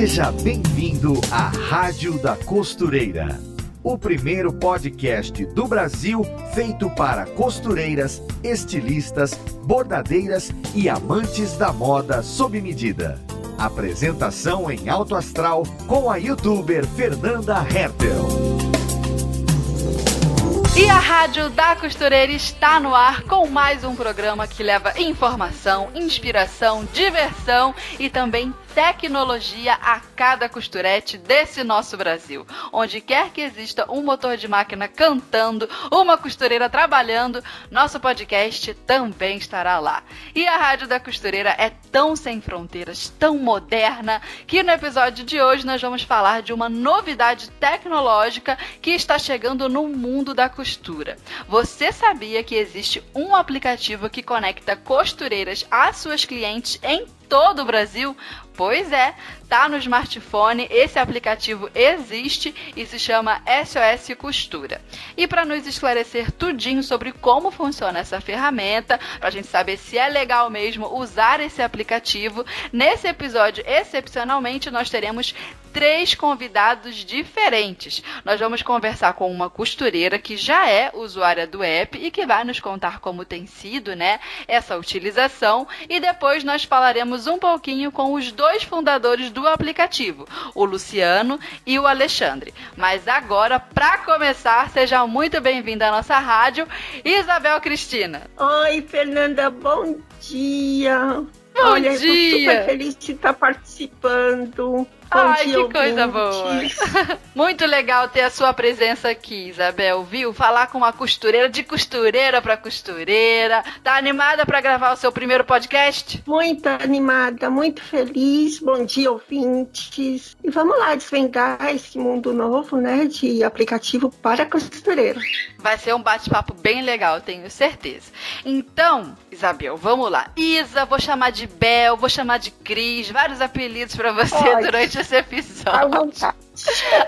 Seja bem-vindo à Rádio da Costureira, o primeiro podcast do Brasil feito para costureiras, estilistas, bordadeiras e amantes da moda sob medida. Apresentação em alto astral com a youtuber Fernanda Hertel. E a Rádio da Costureira está no ar com mais um programa que leva informação, inspiração, diversão e também tecnologia a cada costurete desse nosso Brasil. Onde quer que exista um motor de máquina cantando, uma costureira trabalhando, nosso podcast também estará lá. E a Rádio da Costureira é tão sem fronteiras, tão moderna, que no episódio de hoje nós vamos falar de uma novidade tecnológica que está chegando no mundo da costura. Você sabia que existe um aplicativo que conecta costureiras às suas clientes em todo o Brasil? Pois é, tá no smartphone, esse aplicativo existe e se chama SOS Costura. E para nos esclarecer tudinho sobre como funciona essa ferramenta, para a gente saber se é legal mesmo usar esse aplicativo, nesse episódio, excepcionalmente, nós teremos três convidados diferentes. Nós vamos conversar com uma costureira que já é usuária do app e que vai nos contar como tem sido, né, essa utilização e depois nós falaremos um pouquinho com os dois fundadores do aplicativo, o Luciano e o Alexandre. Mas agora, para começar, seja muito bem-vinda à nossa rádio, Isabel Cristina. Oi, Fernanda, bom dia. Bom Olha, dia. eu tô super feliz de estar participando. Ai, que coisa boa. Muito legal ter a sua presença aqui, Isabel, viu? Falar com uma costureira, de costureira para costureira. Tá animada para gravar o seu primeiro podcast? Muito animada, muito feliz. Bom dia, ouvintes. E vamos lá desvendar esse mundo novo, né, de aplicativo para costureira. Vai ser um bate-papo bem legal, tenho certeza. Então, Isabel, vamos lá. Isa, vou chamar de Bel, vou chamar de Cris, vários apelidos para você Pode. durante esse À episódio. vontade.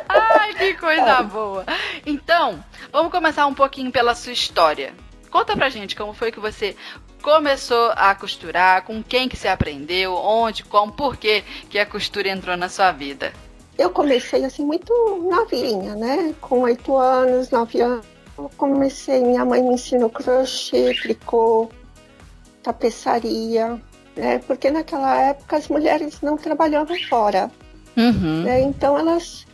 Ai, que coisa boa. Então, vamos começar um pouquinho pela sua história. Conta pra gente como foi que você começou a costurar, com quem que você aprendeu, onde, como, por que que a costura entrou na sua vida. Eu comecei assim muito novinha, né? Com oito anos, nove anos. Eu comecei, minha mãe me ensinou crochê, tricô, tapeçaria, né? Porque naquela época as mulheres não trabalhavam fora, Uhum. né? Então elas,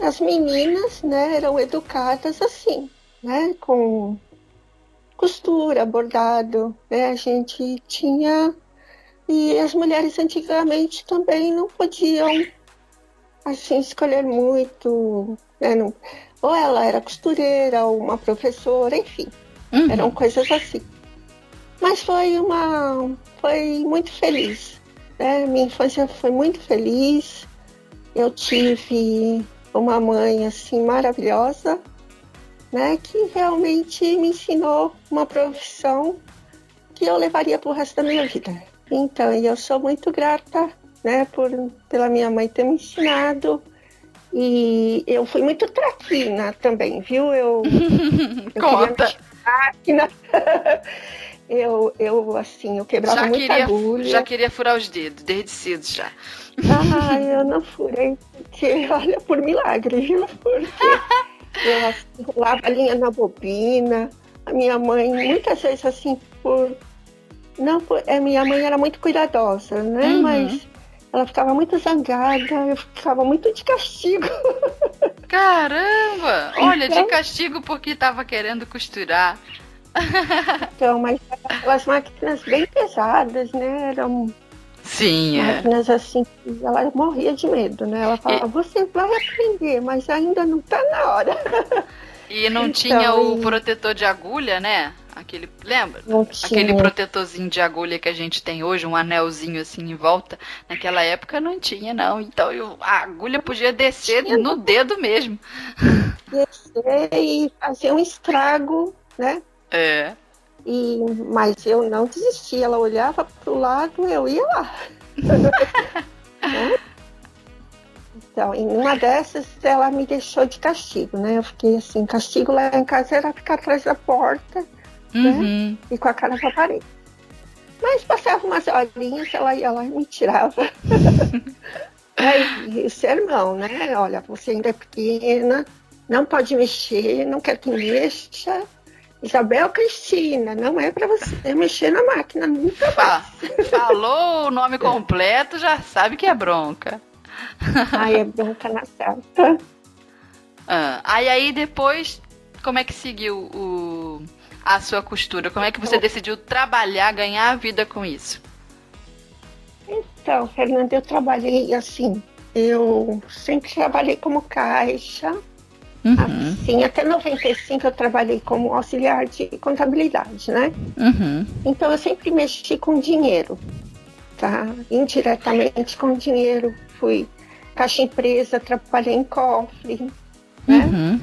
as meninas, né, eram educadas assim, né? Com costura, bordado, né? A gente tinha e as mulheres antigamente também não podiam assim escolher muito, né? Não- ou ela era costureira, ou uma professora, enfim, Uhum. eram coisas assim. Mas foi uma, foi muito feliz, né? Minha infância foi muito feliz. Eu tive uma mãe assim maravilhosa, né? Que realmente me ensinou uma profissão que eu levaria para o resto da minha vida. Então, e eu sou muito grata, né? Por pela minha mãe ter me ensinado. E eu fui muito traquina também, viu? Eu, eu Conta. queria máquina. eu, eu, assim, eu quebrava Já muita queria, agulha. já queria furar os dedos, desde cedo já. Ah, eu não furei, porque, olha, por milagre, viu? Porque eu enrolava a linha na bobina. A minha mãe, muitas vezes, assim, por. Não, por... a minha mãe era muito cuidadosa, né? Uhum. Mas ela ficava muito zangada, eu ficava muito de castigo. Caramba! Olha, de Então- castigo porque tava querendo costurar. Então, mas aquelas máquinas bem pesadas, né? Eram Sim, é. máquinas assim, ela morria de medo, né? Ela falava, você vai aprender, mas ainda não tá na hora. E não Então, tinha o e- protetor de agulha, né? Aquele, lembra? Não Aquele protetorzinho de agulha que a gente tem hoje, um anelzinho assim em volta. Naquela época não tinha, não. Então eu- a agulha podia descer Tinha. no dedo mesmo. descer e fazer um estrago, né? É. E, mas eu não desisti, ela olhava pro lado, eu ia lá. Né? Então, em uma dessas, ela me deixou de castigo, né? Eu fiquei assim, castigo lá em casa era ficar atrás da porta Uhum. e com a cara pra parede. Mas passava umas horinhas, ela ia lá e me tirava. Aí, sermão, né? Olha, você ainda é pequena, não pode mexer, não quer que mexa. Isabel Cristina, não é para você mexer na máquina, nunca mais. Falou o nome completo, já sabe que é bronca. Aí é bronca na certa. Ah, aí aí depois, como é que seguiu o, a sua costura? Como é que você decidiu trabalhar, ganhar a vida com isso? Então, Fernanda, eu trabalhei assim. Eu sempre trabalhei como caixa. Uhum. Assim, até 95 eu trabalhei como auxiliar de contabilidade, né? Uhum. Então eu sempre mexi com dinheiro, tá? Indiretamente com dinheiro. Fui caixa empresa, trabalhei em cofre, né? Uhum.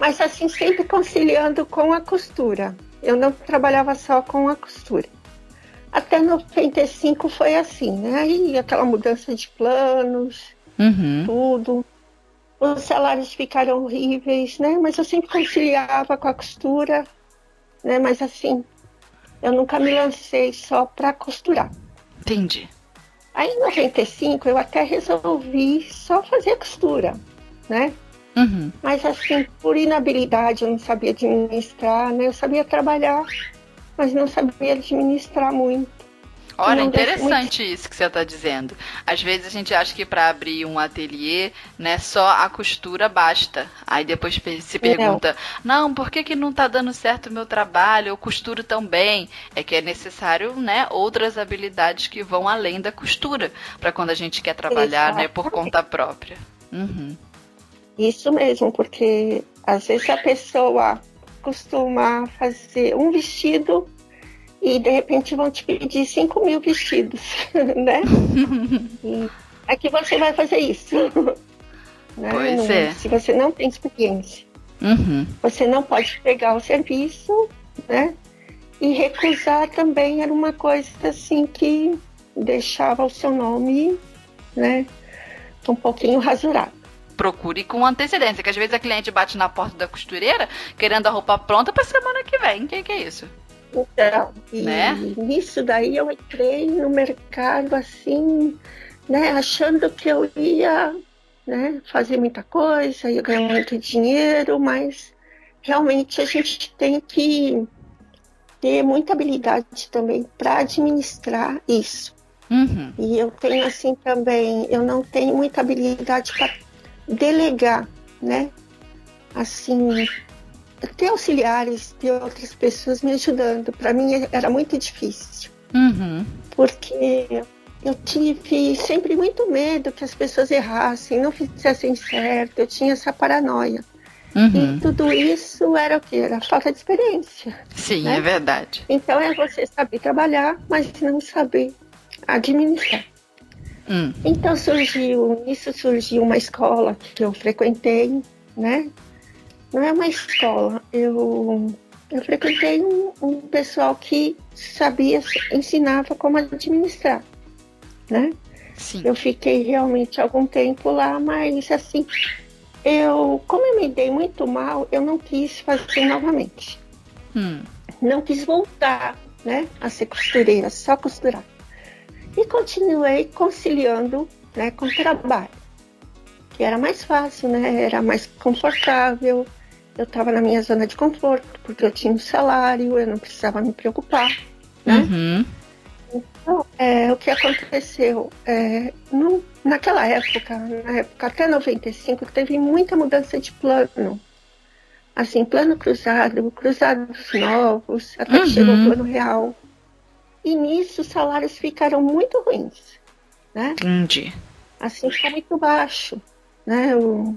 Mas assim, sempre conciliando com a costura. Eu não trabalhava só com a costura. Até 95 foi assim, né? Aí aquela mudança de planos, uhum. tudo. Os salários ficaram horríveis, né? Mas eu sempre conciliava com a costura, né? Mas assim, eu nunca me lancei só para costurar. Entendi. Aí em 95 eu até resolvi só fazer costura, né? Uhum. Mas assim, por inabilidade, eu não sabia administrar, né? Eu sabia trabalhar, mas não sabia administrar muito. Olha, interessante isso que você está dizendo. Às vezes a gente acha que para abrir um ateliê, né, só a costura basta. Aí depois se pergunta, não, não por que, que não está dando certo o meu trabalho? Eu costuro tão bem. É que é necessário, né, outras habilidades que vão além da costura, para quando a gente quer trabalhar, né, por conta própria. Uhum. Isso mesmo, porque às vezes a pessoa costuma fazer um vestido e de repente vão te pedir 5 mil vestidos, né? e é que você vai fazer isso. né? Pois não, é. Se você não tem experiência, uhum. você não pode pegar o serviço, né? E recusar também era uma coisa assim que deixava o seu nome, né? Um pouquinho rasurado procure com antecedência, que às vezes a cliente bate na porta da costureira querendo a roupa pronta para semana que vem. O que, que é isso? Então, né? nisso daí eu entrei no mercado assim, né, achando que eu ia né, fazer muita coisa, ia ganhar muito dinheiro, mas realmente a gente tem que ter muita habilidade também para administrar isso. Uhum. E eu tenho assim também, eu não tenho muita habilidade para delegar, né? Assim, ter auxiliares, ter outras pessoas me ajudando. Para mim era muito difícil. Uhum. Porque eu tive sempre muito medo que as pessoas errassem, não fizessem certo. Eu tinha essa paranoia. Uhum. E tudo isso era o que? Era falta de experiência. Sim, né? é verdade. Então é você saber trabalhar, mas não saber administrar. Hum. Então surgiu, isso surgiu uma escola que eu frequentei, né? Não é uma escola, eu, eu frequentei um, um pessoal que sabia, ensinava como administrar, né? Sim. Eu fiquei realmente algum tempo lá, mas assim, eu, como eu me dei muito mal, eu não quis fazer novamente. Hum. Não quis voltar, né, a ser costureira, só costurar. E continuei conciliando né, com o trabalho, que era mais fácil, né? Era mais confortável. Eu estava na minha zona de conforto, porque eu tinha um salário, eu não precisava me preocupar, né? Uhum. Então, é, o que aconteceu? É, no, naquela época, na época até 95, teve muita mudança de plano. Assim, plano cruzado, cruzados novos, até uhum. que chegou o plano real. E nisso os salários ficaram muito ruins, né? Entendi. Assim, ficou muito baixo, né? O,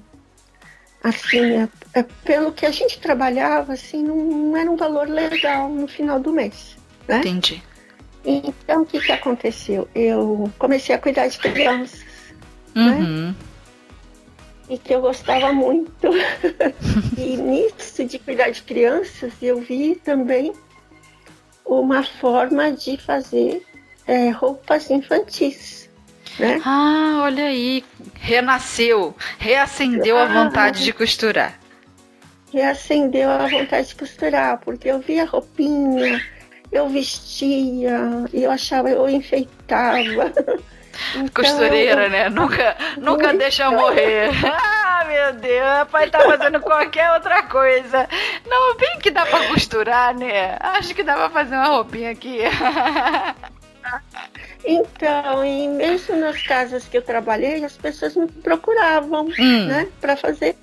assim, é, é, pelo que a gente trabalhava, assim, não, não, era um valor legal no final do mês, né? Entendi. Então, o que, que aconteceu? Eu comecei a cuidar de crianças, né? uhum. né? E que eu gostava muito. e nisso de cuidar de crianças, eu vi também uma forma de fazer é, roupas infantis. Né? Ah, olha aí, renasceu, reacendeu ah, a vontade de costurar. Reacendeu a vontade de costurar, porque eu via roupinha, eu vestia, eu achava, eu enfeitava. Então, Costureira, né? Nunca, nunca deixa morrer. Ah, meu Deus, pai tá fazendo qualquer outra coisa. Não, bem que dá pra costurar, né? Acho que dá pra fazer uma roupinha aqui. Então, e mesmo nas casas que eu trabalhei, as pessoas me procuravam, hum. né, para fazer.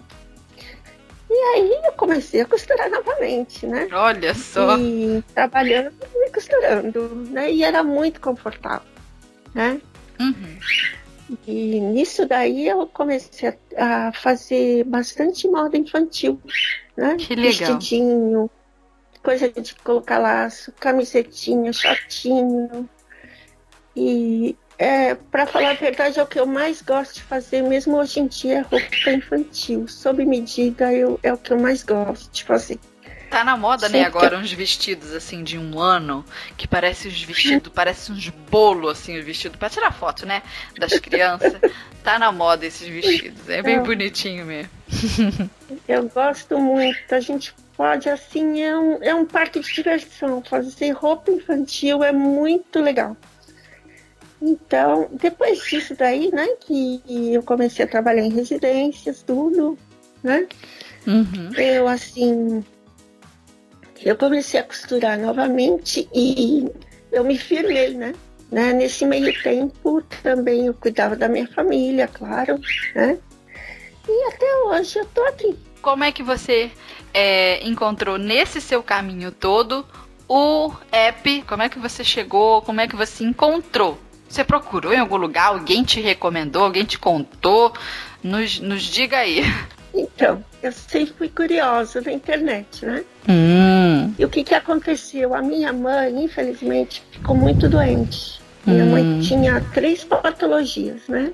E aí eu comecei a costurar novamente, né? Olha só. E trabalhando e costurando, né? E era muito confortável, né? Uhum. E nisso daí eu comecei a, a, fazer bastante moda infantil, né? Que legal. Vestidinho, coisa de colocar laço, camisetinha, shortinho, e é, para falar a verdade, é o que eu mais gosto de fazer, mesmo hoje em dia, é roupa infantil. Sob medida eu, é o que eu mais gosto de fazer. Tá na moda, né, Sempre né, agora, uns vestidos assim de um ano, que parece uns vestidos, parece uns bolos assim, o vestido, para tirar foto, né? Das crianças. tá na moda esses vestidos. É bem bonitinho mesmo. Eu gosto muito. A gente pode, assim, é um, é um parque de diversão. Fazer roupa infantil é muito legal. Então, depois disso daí, né, que eu comecei a trabalhar em residências, tudo, né? Uhum. Eu, assim, eu comecei a costurar novamente e eu me firmei, né? né? Nesse meio tempo também eu cuidava da minha família, claro, né? E até hoje eu tô aqui. Como é que você é, encontrou nesse seu caminho todo o app? Como é que você chegou? Como é que você encontrou você procurou em algum lugar? Alguém te recomendou? Alguém te contou? Nos, nos diga aí. Então, eu sempre fui curiosa na internet, né? Hum. E o que, que aconteceu? A minha mãe, infelizmente, ficou muito doente. Minha hum. mãe tinha três patologias, né?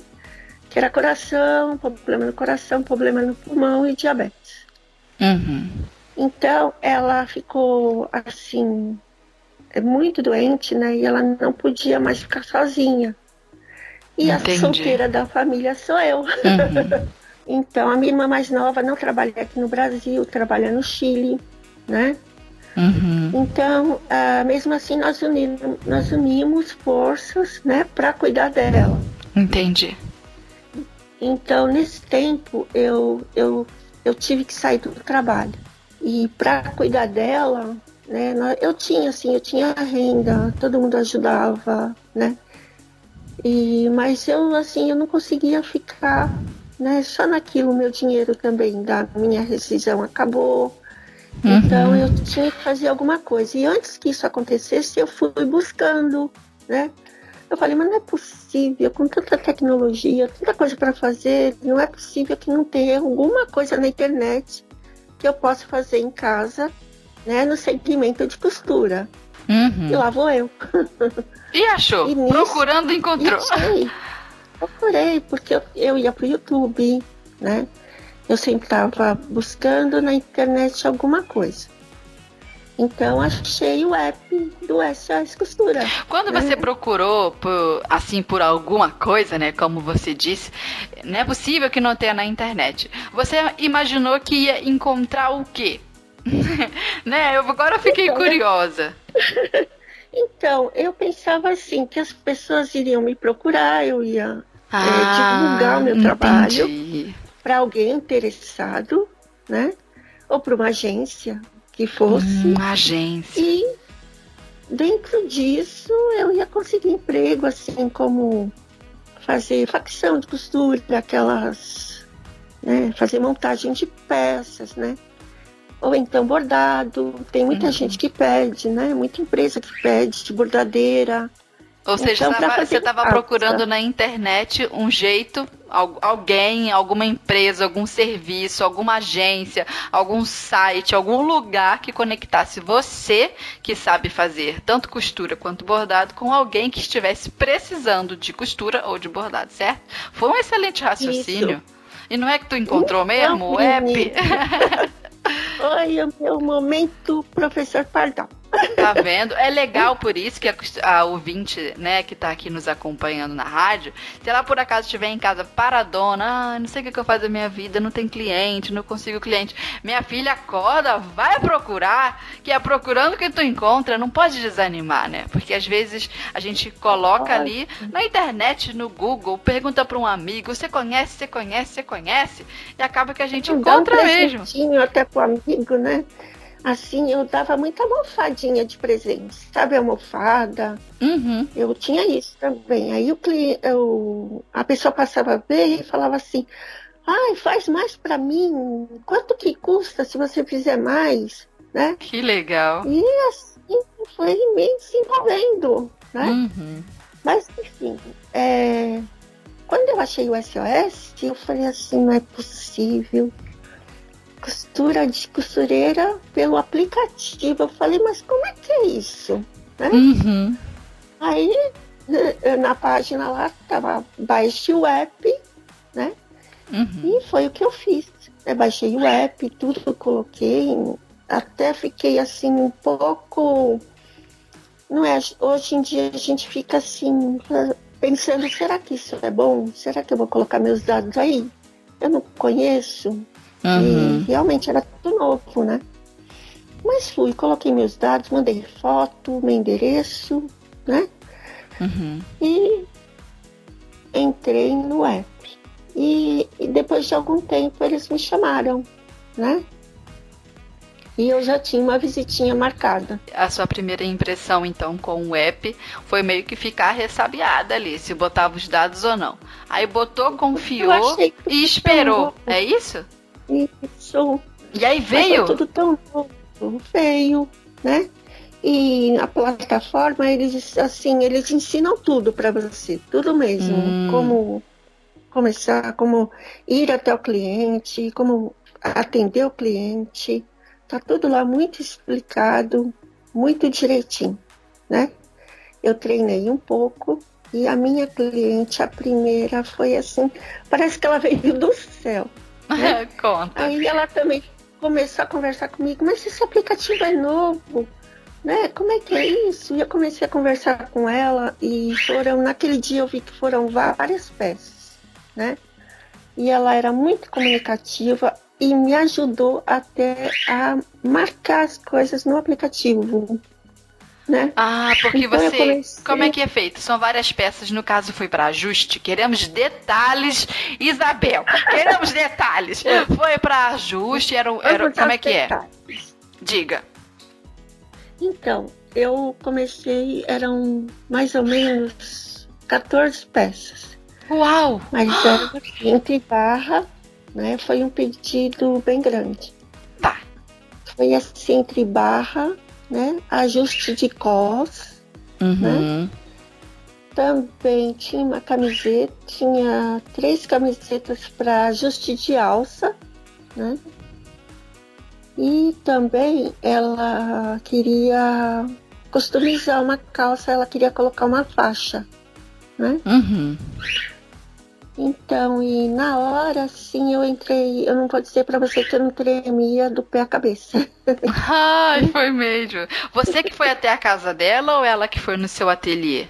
Que era coração, problema no coração, problema no pulmão e diabetes. Uhum. Então, ela ficou assim, muito doente, né? E ela não podia mais ficar sozinha. E Entendi. a solteira da família sou eu. Uhum. então, a minha irmã mais nova não trabalha aqui no Brasil, trabalha no Chile, né? Uhum. Então, uh, mesmo assim, nós unimos, nós unimos forças, né, para cuidar dela. Entendi. Então, nesse tempo, eu, eu, eu tive que sair do trabalho. E para cuidar dela, né? Eu tinha, assim, eu tinha renda, todo mundo ajudava, né? E, mas eu, assim, eu não conseguia ficar né, só naquilo, meu dinheiro também da minha rescisão acabou. Uhum. Então eu tinha que fazer alguma coisa. E antes que isso acontecesse, eu fui buscando, né? Eu falei, mas não é possível, com tanta tecnologia, tanta coisa para fazer, não é possível que não tenha alguma coisa na internet que eu possa fazer em casa né, no segmento de costura. Uhum. E lá vou eu. E achou? E nisso, Procurando encontrou. Achei. Procurei, porque eu, eu ia pro YouTube, né? Eu sempre estava buscando na internet alguma coisa. Então achei o app do SOS Costura. Quando né? você procurou por, assim por alguma coisa, né, como você disse, não é possível que não tenha na internet. Você imaginou que ia encontrar o quê? né? Eu agora fiquei então, curiosa. Então, eu pensava assim, que as pessoas iriam me procurar, eu ia é, ah, é, divulgar o meu entendi. trabalho para alguém interessado, né? Ou para uma agência que fosse. Uma agência. E dentro disso eu ia conseguir emprego, assim como fazer facção de costura, aquelas. Né, fazer montagem de peças, né? Ou então bordado. Tem muita uhum. gente que pede, né? Muita empresa que pede de bordadeira. Ou seja, então, você estava procurando na internet um jeito, alguém, alguma empresa, algum serviço, alguma agência, algum site, algum lugar que conectasse você, que sabe fazer tanto costura quanto bordado, com alguém que estivesse precisando de costura ou de bordado, certo? Foi um excelente raciocínio. Isso. E não é que tu encontrou então, mesmo o app? Oi, o meu momento, professor Pardal. Tá vendo? É legal por isso que a, a ouvinte, né, que tá aqui nos acompanhando na rádio, se ela por acaso estiver em casa paradona, ah, não sei o que, que eu faço da minha vida, não tem cliente, não consigo cliente. Minha filha acorda, vai procurar, que é procurando que tu encontra, não pode desanimar, né? Porque às vezes a gente coloca ali na internet, no Google, pergunta para um amigo, você conhece, você conhece, você conhece, e acaba que a gente encontra um mesmo. até pro amigo, né? Assim, eu dava muita almofadinha de presente, sabe, almofada. Uhum. Eu tinha isso também. Aí o cliente, eu, a pessoa passava a ver e falava assim, ai, faz mais para mim, quanto que custa se você fizer mais, né? Que legal. E assim foi me desenvolvendo, né? Uhum. Mas enfim, é... quando eu achei o SOS, eu falei assim, não é possível costura de costureira pelo aplicativo. Eu falei, mas como é que é isso? Né? Uhum. Aí na página lá tava baixe o app, né? Uhum. E foi o que eu fiz. Eu baixei o app, tudo que eu coloquei, até fiquei assim um pouco. Não é? Hoje em dia a gente fica assim, pensando, será que isso é bom? Será que eu vou colocar meus dados aí? Eu não conheço, Uhum. E realmente era tudo novo, né? Mas fui, coloquei meus dados, mandei foto, meu endereço, né? Uhum. E entrei no app. E, e, depois de algum tempo eles me chamaram, né? E eu já tinha uma visitinha marcada. A sua primeira impressão, então, com o app foi meio que ficar ressabiada ali, se botava os dados ou não. Aí botou, confiou e esperou. É isso? Isso. E aí veio? tudo tão novo, veio, né? E a plataforma, eles assim, eles ensinam tudo para você, tudo mesmo. Hum. Como começar, como ir até o cliente, como atender o cliente. Tá tudo lá muito explicado, muito direitinho, né? Eu treinei um pouco e a minha cliente, a primeira, foi assim, parece que ela veio do céu. Conta. Aí ela também começou a conversar comigo, mas esse aplicativo é novo, né? Como é que é isso? E eu comecei a conversar com ela e foram, naquele dia eu vi que foram várias peças, né? E ela era muito comunicativa e me ajudou até a marcar as coisas no aplicativo né? Ah, porque então você. Comecei... Como é que é feito? São várias peças, no caso foi para ajuste. Queremos detalhes, Isabel. Queremos detalhes. Foi para ajuste, era, era como é que é? Diga. Então, eu comecei, eram mais ou menos 14 peças. Uau! Mas era entre barra, né? Foi um pedido bem grande. Tá. Foi assim, entre barra né? Ajuste de cos, uhum. né? Também tinha uma camiseta, tinha três camisetas para ajuste de alça, né? E também ela queria customizar uma calça, ela queria colocar uma faixa, né? Uhum. Então, e na hora, sim, eu entrei. Eu não vou dizer para você que eu não tremia do pé à cabeça. Ai, foi mesmo. Você que foi até a casa dela ou ela que foi no seu ateliê?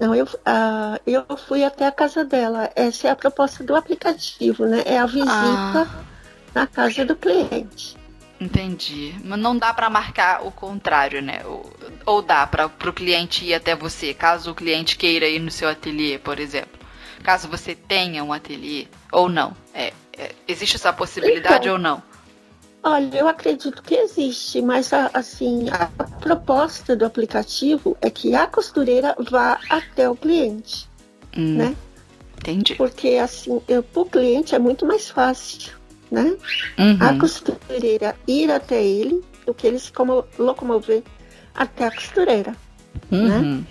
Não, eu, uh, eu fui até a casa dela. Essa é a proposta do aplicativo, né? É a visita ah. na casa do cliente. Entendi. Mas não dá para marcar o contrário, né? Ou, ou dá para o cliente ir até você, caso o cliente queira ir no seu ateliê, por exemplo caso você tenha um ateliê ou não? É, é, existe essa possibilidade então, ou não? Olha, eu acredito que existe, mas assim, a proposta do aplicativo é que a costureira vá até o cliente, hum, né? Entendi. Porque assim, para o cliente é muito mais fácil, né? Uhum. A costureira ir até ele do que ele se locomover até a costureira, né? uhum. né?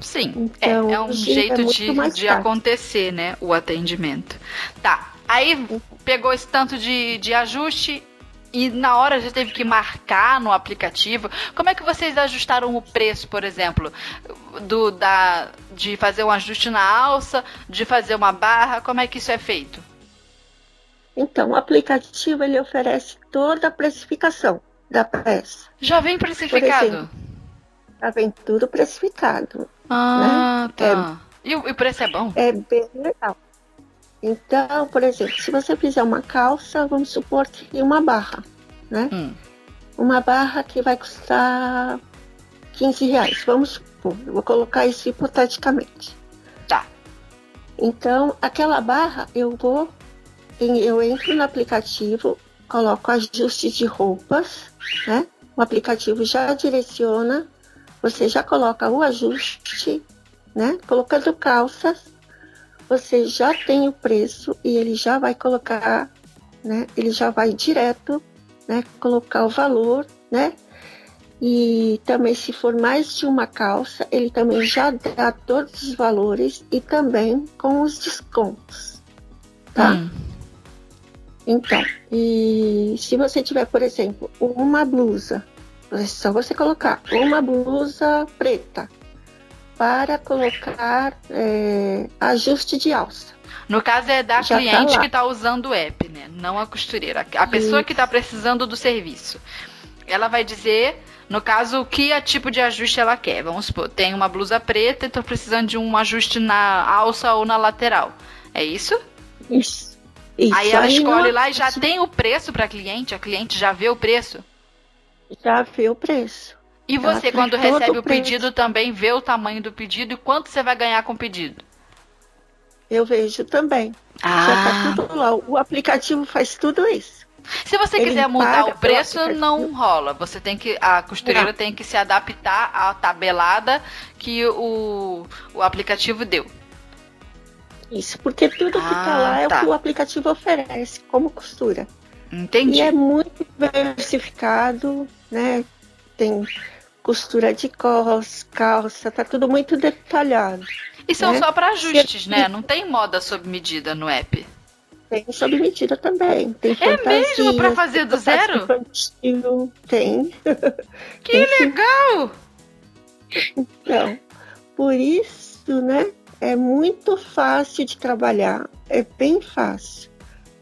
Sim, então, é, é, um jeito é de, de acontecer, né? O atendimento. Tá. Aí pegou esse tanto de, de ajuste e na hora já teve que marcar no aplicativo. Como é que vocês ajustaram o preço, por exemplo, do da de fazer um ajuste na alça, de fazer uma barra? Como é que isso é feito? Então, o aplicativo ele oferece toda a precificação, da peça. Já vem precificado? Exemplo, já vem tudo precificado. Ah, né? tá. É, e, o, preço é bom? É bem legal. Então, por exemplo, se você fizer uma calça, vamos supor que uma barra, né? Hum. Uma barra que vai custar 15 reais. Vamos supor, eu vou colocar isso hipoteticamente. Tá. Então, aquela barra eu vou, eu entro no aplicativo, coloco ajuste de roupas, né? O aplicativo já direciona, você já coloca o ajuste, né? Colocando calças, você já tem o preço e ele já vai colocar, né? Ele já vai direto, né? Colocar o valor, né? E também se for mais de uma calça, ele também já dá todos os valores e também com os descontos, tá? Hum. Então, e se você tiver, por exemplo, uma blusa, é só você colocar uma blusa preta, para colocar é, ajuste de alça. No caso é da Já tá cliente tá que está usando o app, né? Não a costureira. A pessoa Isso. que está precisando do serviço. Ela vai dizer, no caso, o que tipo de ajuste ela quer. Vamos supor, tem uma blusa preta e estou precisando de um ajuste na alça ou na lateral. É isso? Isso. isso. Aí ela aí escolhe não... lá e já tem o preço para a cliente. A cliente já vê o preço? Já vê o preço. E você, quando recebe o pedido, também vê o tamanho do pedido e quanto você vai ganhar com o pedido? Eu vejo também. Ah. Já tá tudo lá. O aplicativo faz tudo isso. Se você Ele quiser mudar o preço, não rola. Você tem que. A costureira não. tem que se adaptar à tabelada que o, o aplicativo deu. Isso, porque tudo ah, que tá lá é o tá. que o aplicativo oferece como costura. Entendi. E é muito diversificado, né? Tem costura de cos, calça, tá tudo muito detalhado. E são né? só para ajustes, né? Não tem moda sob medida no app. Tem sob medida também. Tem é mesmo para fazer do zero? Infantil. Tem. Que tem, legal! Então, por isso, né? É muito fácil de trabalhar. É bem fácil.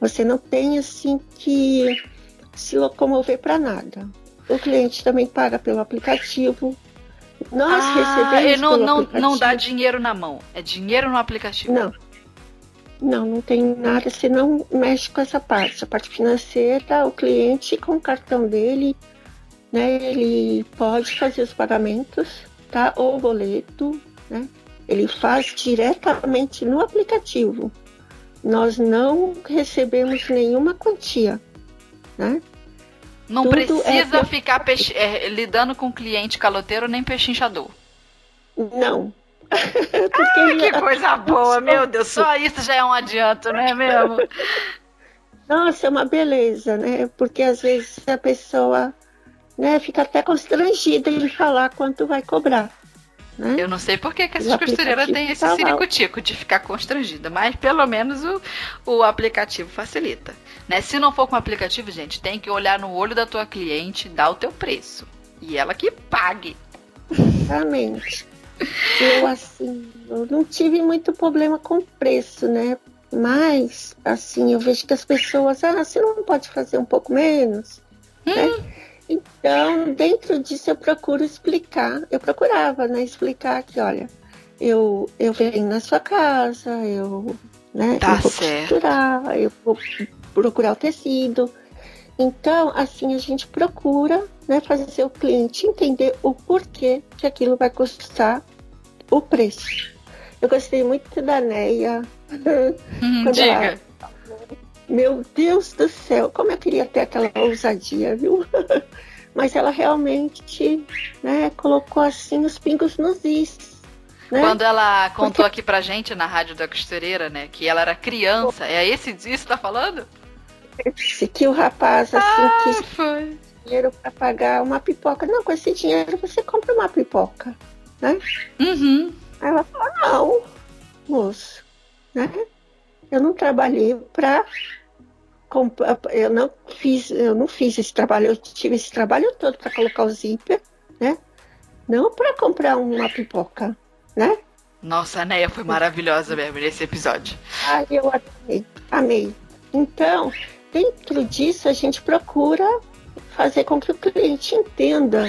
Você não tem assim que se locomover para nada. O cliente também paga pelo aplicativo. Nós ah, recebemos. Não, não, aplicativo. não dá dinheiro na mão, é dinheiro no aplicativo. Não. Não, não tem nada, você não mexe com essa parte. A parte financeira, o cliente com o cartão dele, né, ele pode fazer os pagamentos, tá? Ou boleto, né? Ele faz diretamente no aplicativo. Nós não recebemos nenhuma quantia, né? Não Tudo precisa é... ficar peixe, é, lidando com cliente caloteiro nem pechinchador. Não. ah, que coisa boa, meu Deus. Só isso já é um adianto, não é mesmo? Nossa, é uma beleza, né? Porque às vezes a pessoa né, fica até constrangida em falar quanto vai cobrar. Né? Eu não sei por que, que essas costureiras têm esse tá ciricutico de ficar constrangida, mas pelo menos o, o aplicativo facilita. Né? Se não for com o aplicativo, gente, tem que olhar no olho da tua cliente, dar o teu preço. E ela que pague. Exatamente. Eu, assim, eu não tive muito problema com preço, né? Mas, assim, eu vejo que as pessoas, ah, você não pode fazer um pouco menos? Hum. Né? Então, dentro disso, eu procuro explicar. Eu procurava, né? Explicar que, olha, eu, eu venho na sua casa, eu, né, tá eu vou certo. costurar, eu vou procurar o tecido. Então, assim, a gente procura né, fazer o cliente entender o porquê que aquilo vai custar o preço. Eu gostei muito da Neia. Hum, diga. Ela, meu Deus do céu, como eu queria ter aquela ousadia, viu? Mas ela realmente né, colocou assim os pingos nos is. Né? Quando ela contou Porque... aqui pra gente na rádio da costureira, né, que ela era criança, é esse isso que tá falando? Que o rapaz assim ah, quis foi. dinheiro para pagar uma pipoca. Não, com esse dinheiro você compra uma pipoca, né? Uhum. Aí ela falou, não, moço, né? Eu não trabalhei para eu não fiz, eu não fiz esse trabalho, eu tive esse trabalho todo para colocar o zíper, né? Não para comprar uma pipoca, né? Nossa, a Neia foi maravilhosa mesmo nesse episódio. Ah, eu amei, amei. Então, dentro disso a gente procura fazer com que o cliente entenda,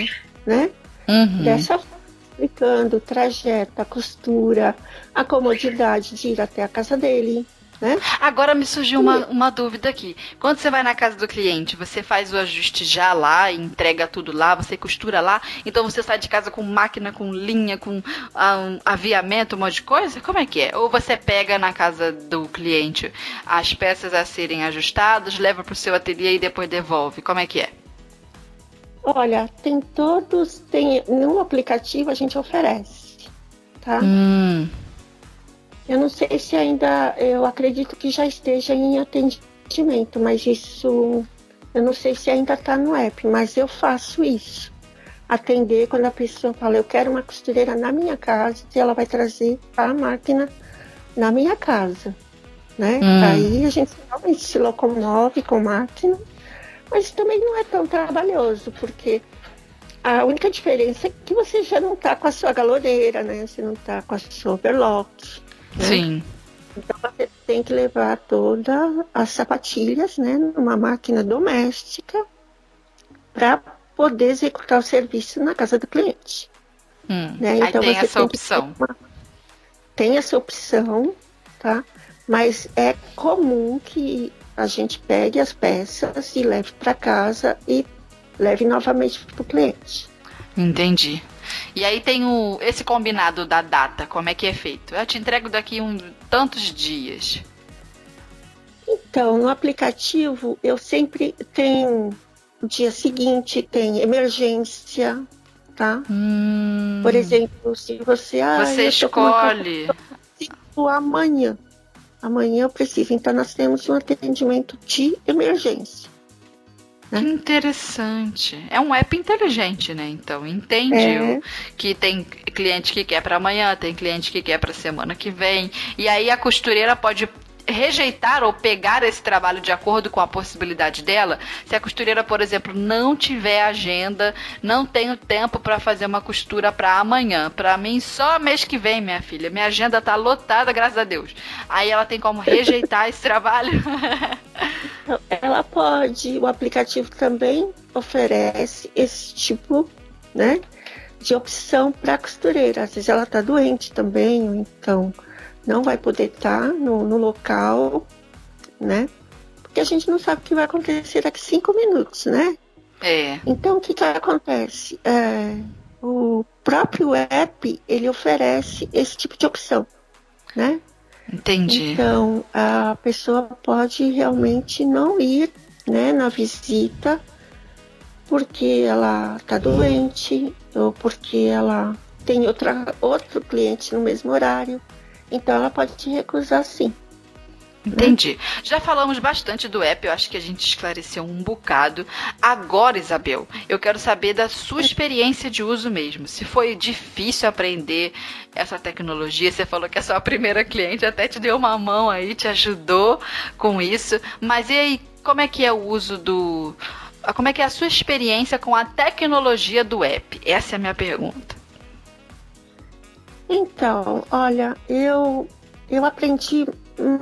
né? Uhum. Dessa forma, explicando o trajeto, a costura, a comodidade de ir até a casa dele, né? Agora me surgiu uma, uma dúvida aqui. Quando você vai na casa do cliente, você faz o ajuste já lá, entrega tudo lá, você costura lá, então você sai de casa com máquina, com linha, com ah, um aviamento, um monte de coisa? Como é que é? Ou você pega na casa do cliente as peças a serem ajustadas, leva para o seu ateliê e depois devolve? Como é que é? Olha, tem todos, tem no aplicativo a gente oferece, tá? Hum. Eu não sei se ainda, eu acredito que já esteja em atendimento, mas isso, eu não sei se ainda está no app, mas eu faço isso. Atender quando a pessoa fala, eu quero uma costureira na minha casa, e ela vai trazer a máquina na minha casa, né? Hum. Aí a gente realmente se locomove com máquina, mas também não é tão trabalhoso, porque a única diferença é que você já não está com a sua galoneira, né? Você não está com a sua overlock. Né? Sim. Então você tem que levar todas as sapatilhas, né, numa máquina doméstica para poder executar o serviço na casa do cliente. Hum. Né? Então tem você essa tem opção. uma- Tem essa opção, tá? Mas é comum que a gente pegue as peças e leve para casa e leve novamente para o cliente. Entendi. E aí tem o, esse combinado da data, como é que é feito? Eu te entrego daqui um tantos dias. Então, no aplicativo, eu sempre tenho o dia seguinte, tem emergência, tá? Hum, Por exemplo, se você. Ah, você uma escolhe. preciso amanhã. Amanhã eu preciso. Então, nós temos um atendimento de emergência. Que interessante. É um app inteligente, né? Então, entende É. que tem cliente que quer para amanhã, tem cliente que quer para semana que vem. E aí a costureira pode rejeitar ou pegar esse trabalho de acordo com a possibilidade dela. Se a costureira, por exemplo, não tiver agenda, não tenho tempo para fazer uma costura para amanhã, para mim só mês que vem, minha filha. Minha agenda tá lotada, graças a Deus. Aí ela tem como rejeitar esse trabalho. Ela pode, o aplicativo também oferece esse tipo, né, de opção para costureira. Às vezes ela está doente também, então não vai poder estar no, no local, né? Porque a gente não sabe o que vai acontecer daqui cinco minutos, né? é. Então o que que acontece? É, o próprio app ele oferece esse tipo de opção, né? Entendi. Então, a pessoa pode realmente não ir né, na visita porque ela está doente ou porque ela tem outra, outro cliente no mesmo horário. Então, ela pode te recusar sim. Entendi. Já falamos bastante do app, eu acho que a gente esclareceu um bocado. Agora, Isabel, eu quero saber da sua experiência de uso mesmo. Se foi difícil aprender essa tecnologia, você falou que a sua primeira cliente até te deu uma mão aí, te ajudou com isso. Mas e aí, como é que é o uso do. Como é que é a sua experiência com a tecnologia do app? Essa é a minha pergunta. Então, olha, eu, eu aprendi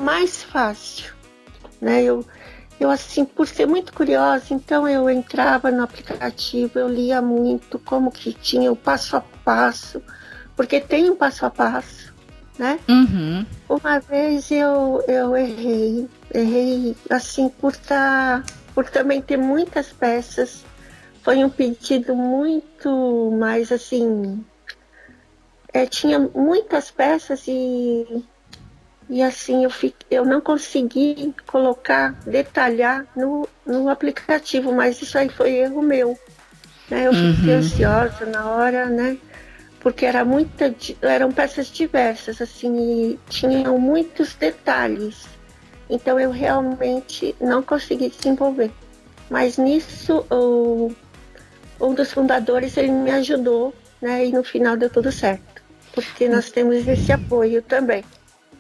mais fácil, né? Eu, eu, assim, por ser muito curiosa, então eu entrava no aplicativo, eu lia muito como que tinha o passo a passo, porque tem um passo a passo, né? Uhum. Uma vez eu, eu errei, errei assim por tá, por também ter muitas peças. Foi um pedido muito mais assim. É, tinha muitas peças e, e assim eu, fi, eu não consegui colocar, detalhar no, no aplicativo, mas isso aí foi erro meu. Né? Eu fiquei Uhum. ansiosa na hora, né? porque era muita, eram peças diversas, assim, e tinham muitos detalhes. Então eu realmente não consegui desenvolver. Mas nisso, o, um dos fundadores, ele me ajudou, né? E no final deu tudo certo. Porque nós temos esse apoio também.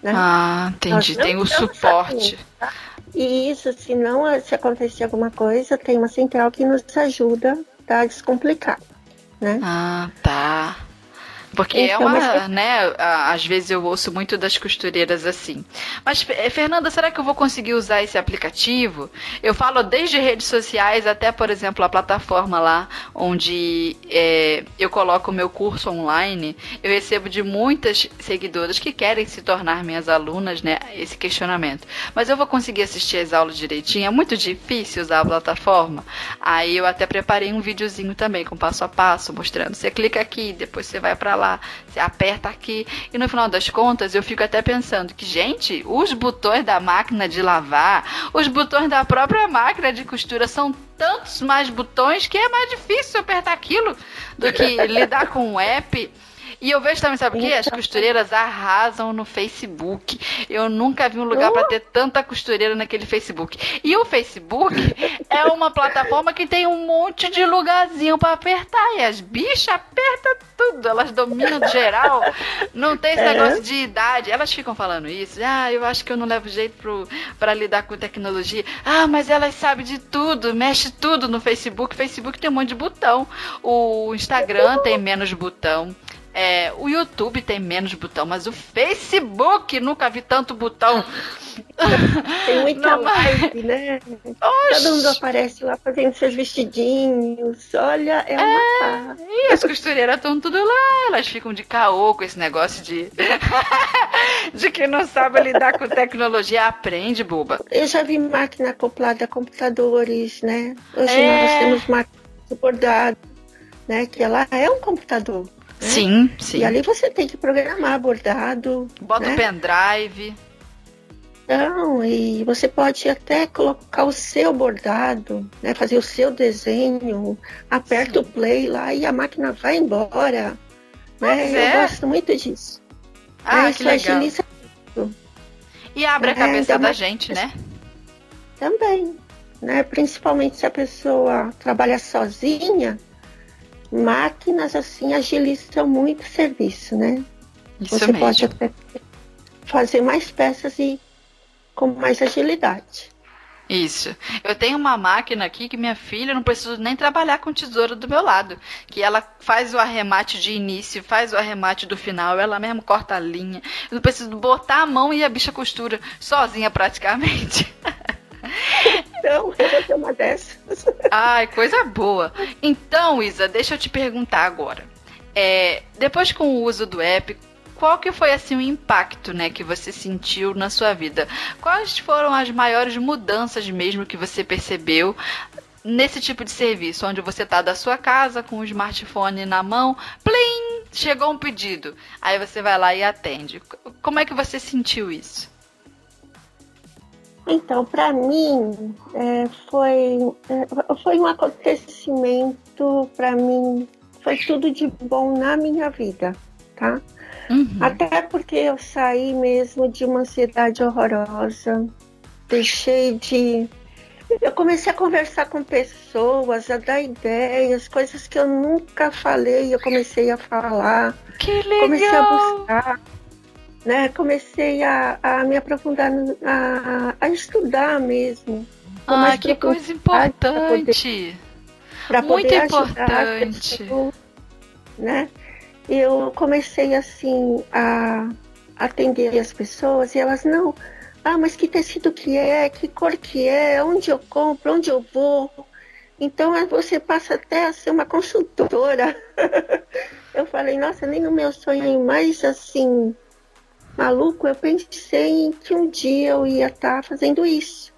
Né? Ah, entendi. Tem o suporte. tá? E isso, se não se acontecer alguma coisa, tem uma central que nos ajuda tá, a descomplicar. Né? Ah, tá. Porque é então, é uma, mas... né, às vezes eu ouço muito das costureiras assim. Mas, Fernanda, será que eu vou conseguir usar esse aplicativo? Eu falo desde redes sociais até, por exemplo, a plataforma lá, onde é, eu coloco o meu curso online. Eu recebo de muitas seguidoras que querem se tornar minhas alunas, né, esse questionamento. Mas eu vou conseguir assistir as aulas direitinho? É muito difícil usar a plataforma? Aí eu até preparei um videozinho também com passo a passo, mostrando. Você clica aqui, depois você vai para lá você aperta aqui. E no final das contas, eu fico até pensando que, gente, os botões da máquina de lavar, os botões da própria máquina de costura são tantos mais botões que é mais difícil apertar aquilo do que lidar com um app. E eu vejo também, sabe o quê? As costureiras arrasam no Facebook. Eu nunca vi um lugar para ter tanta costureira naquele Facebook. E o Facebook é uma plataforma que tem um monte de lugarzinho para apertar. E as bichas apertam tudo. Elas dominam geral. Não tem esse é. negócio de idade. Elas ficam falando isso. Ah, eu acho que eu não levo jeito para lidar com tecnologia. Ah, mas elas sabem de tudo. Mexe tudo no Facebook. Facebook tem um monte de botão. O Instagram tem menos botão. É, o YouTube tem menos botão, mas o Facebook nunca vi tanto botão. Tem muita Não, live, né? Oxi. Todo mundo aparece lá fazendo seus vestidinhos. Olha, é uma é, E as costureiras estão tudo lá. Elas ficam de caô com esse negócio de. de que não sabe lidar com tecnologia. Aprende, boba. Eu já vi máquina acoplada a computadores, né? Hoje é... nós temos máquina bordado, né? Que ela é um computador. Né? Sim, sim. E ali você tem que programar bordado. Bota né? o pendrive. Não, e você pode até colocar o seu bordado, né? Fazer o seu desenho, aperta sim. o play lá e a máquina vai embora. Né? Eu é. gosto muito disso. Ah, que legal. Agiliza tudo. E abre a é, cabeça da gente, né? Também. Né? Principalmente se a pessoa trabalha sozinha, máquinas assim agilizam muito o serviço, né? Isso Você mesmo. pode até fazer mais peças e com mais agilidade. Isso. Eu tenho uma máquina aqui que minha filha não precisa nem trabalhar com tesoura do meu lado. Que ela faz o arremate de início, faz o arremate do final, ela mesmo corta a linha. Eu não preciso botar a mão e a bicha costura sozinha praticamente. Então, eu vou ter uma dessas. Ai, coisa boa. Então, Isa, deixa eu te perguntar agora. É, depois com o uso do app, qual que foi assim o impacto, né, que você sentiu na sua vida? Quais foram as maiores mudanças mesmo que você percebeu nesse tipo de serviço, onde você tá da sua casa com o smartphone na mão, plim, chegou um pedido. Aí você vai lá e atende. Como é que você sentiu isso? Então, para mim, é, foi, é, foi um acontecimento, para mim, foi tudo de bom na minha vida, tá? Uhum. Até porque eu saí mesmo de uma ansiedade horrorosa, deixei de. Eu comecei a conversar com pessoas, a dar ideias, coisas que eu nunca falei, eu comecei a falar. Que legal! Comecei a buscar né, comecei a, a me aprofundar, a, a estudar mesmo. Ah, que coisa importante! Para poder, poder Muito importante. Pessoas, né? Eu comecei assim a atender as pessoas e elas não, ah, mas que tecido que é, que cor que é, onde eu compro, onde eu vou. Então você passa até a ser uma consultora. eu falei, nossa, nem no meu sonho mais assim maluco, eu pensei que um dia eu ia estar tá fazendo isso,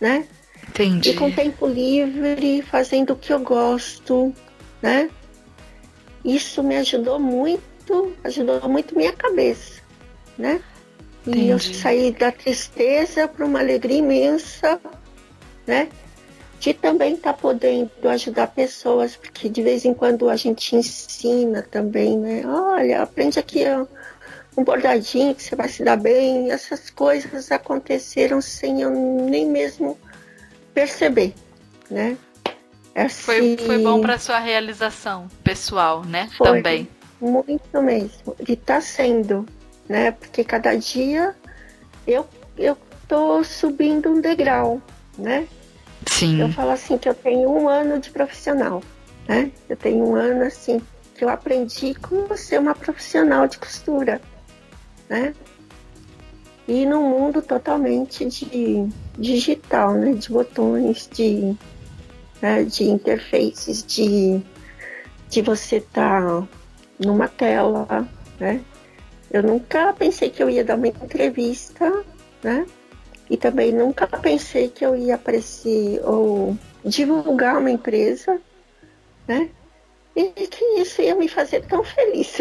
né? Entendi. E com tempo livre, fazendo o que eu gosto, né? Isso me ajudou muito, ajudou muito minha cabeça, né? Entendi. E eu saí da tristeza para uma alegria imensa, né? De também estar tá podendo ajudar pessoas, porque de vez em quando a gente ensina também, né? Olha, aprende aqui um bordadinho que você vai se dar bem. Essas coisas aconteceram sem eu nem mesmo perceber, né? Assim, foi, foi bom para sua realização pessoal, né? Foi Também. Muito mesmo. E tá sendo, né? Porque cada dia eu, eu tô subindo um degrau, né? Sim. Eu falo assim que eu tenho um ano de profissional, né? Eu tenho um ano assim que eu aprendi como ser uma profissional de costura, né? E num mundo totalmente de digital, né? De botões, de, né? de interfaces, de, de você estar tá numa tela, né? Eu nunca pensei que eu ia dar uma entrevista, né? E também nunca pensei que eu ia aparecer ou divulgar uma empresa, né? E que isso ia me fazer tão feliz.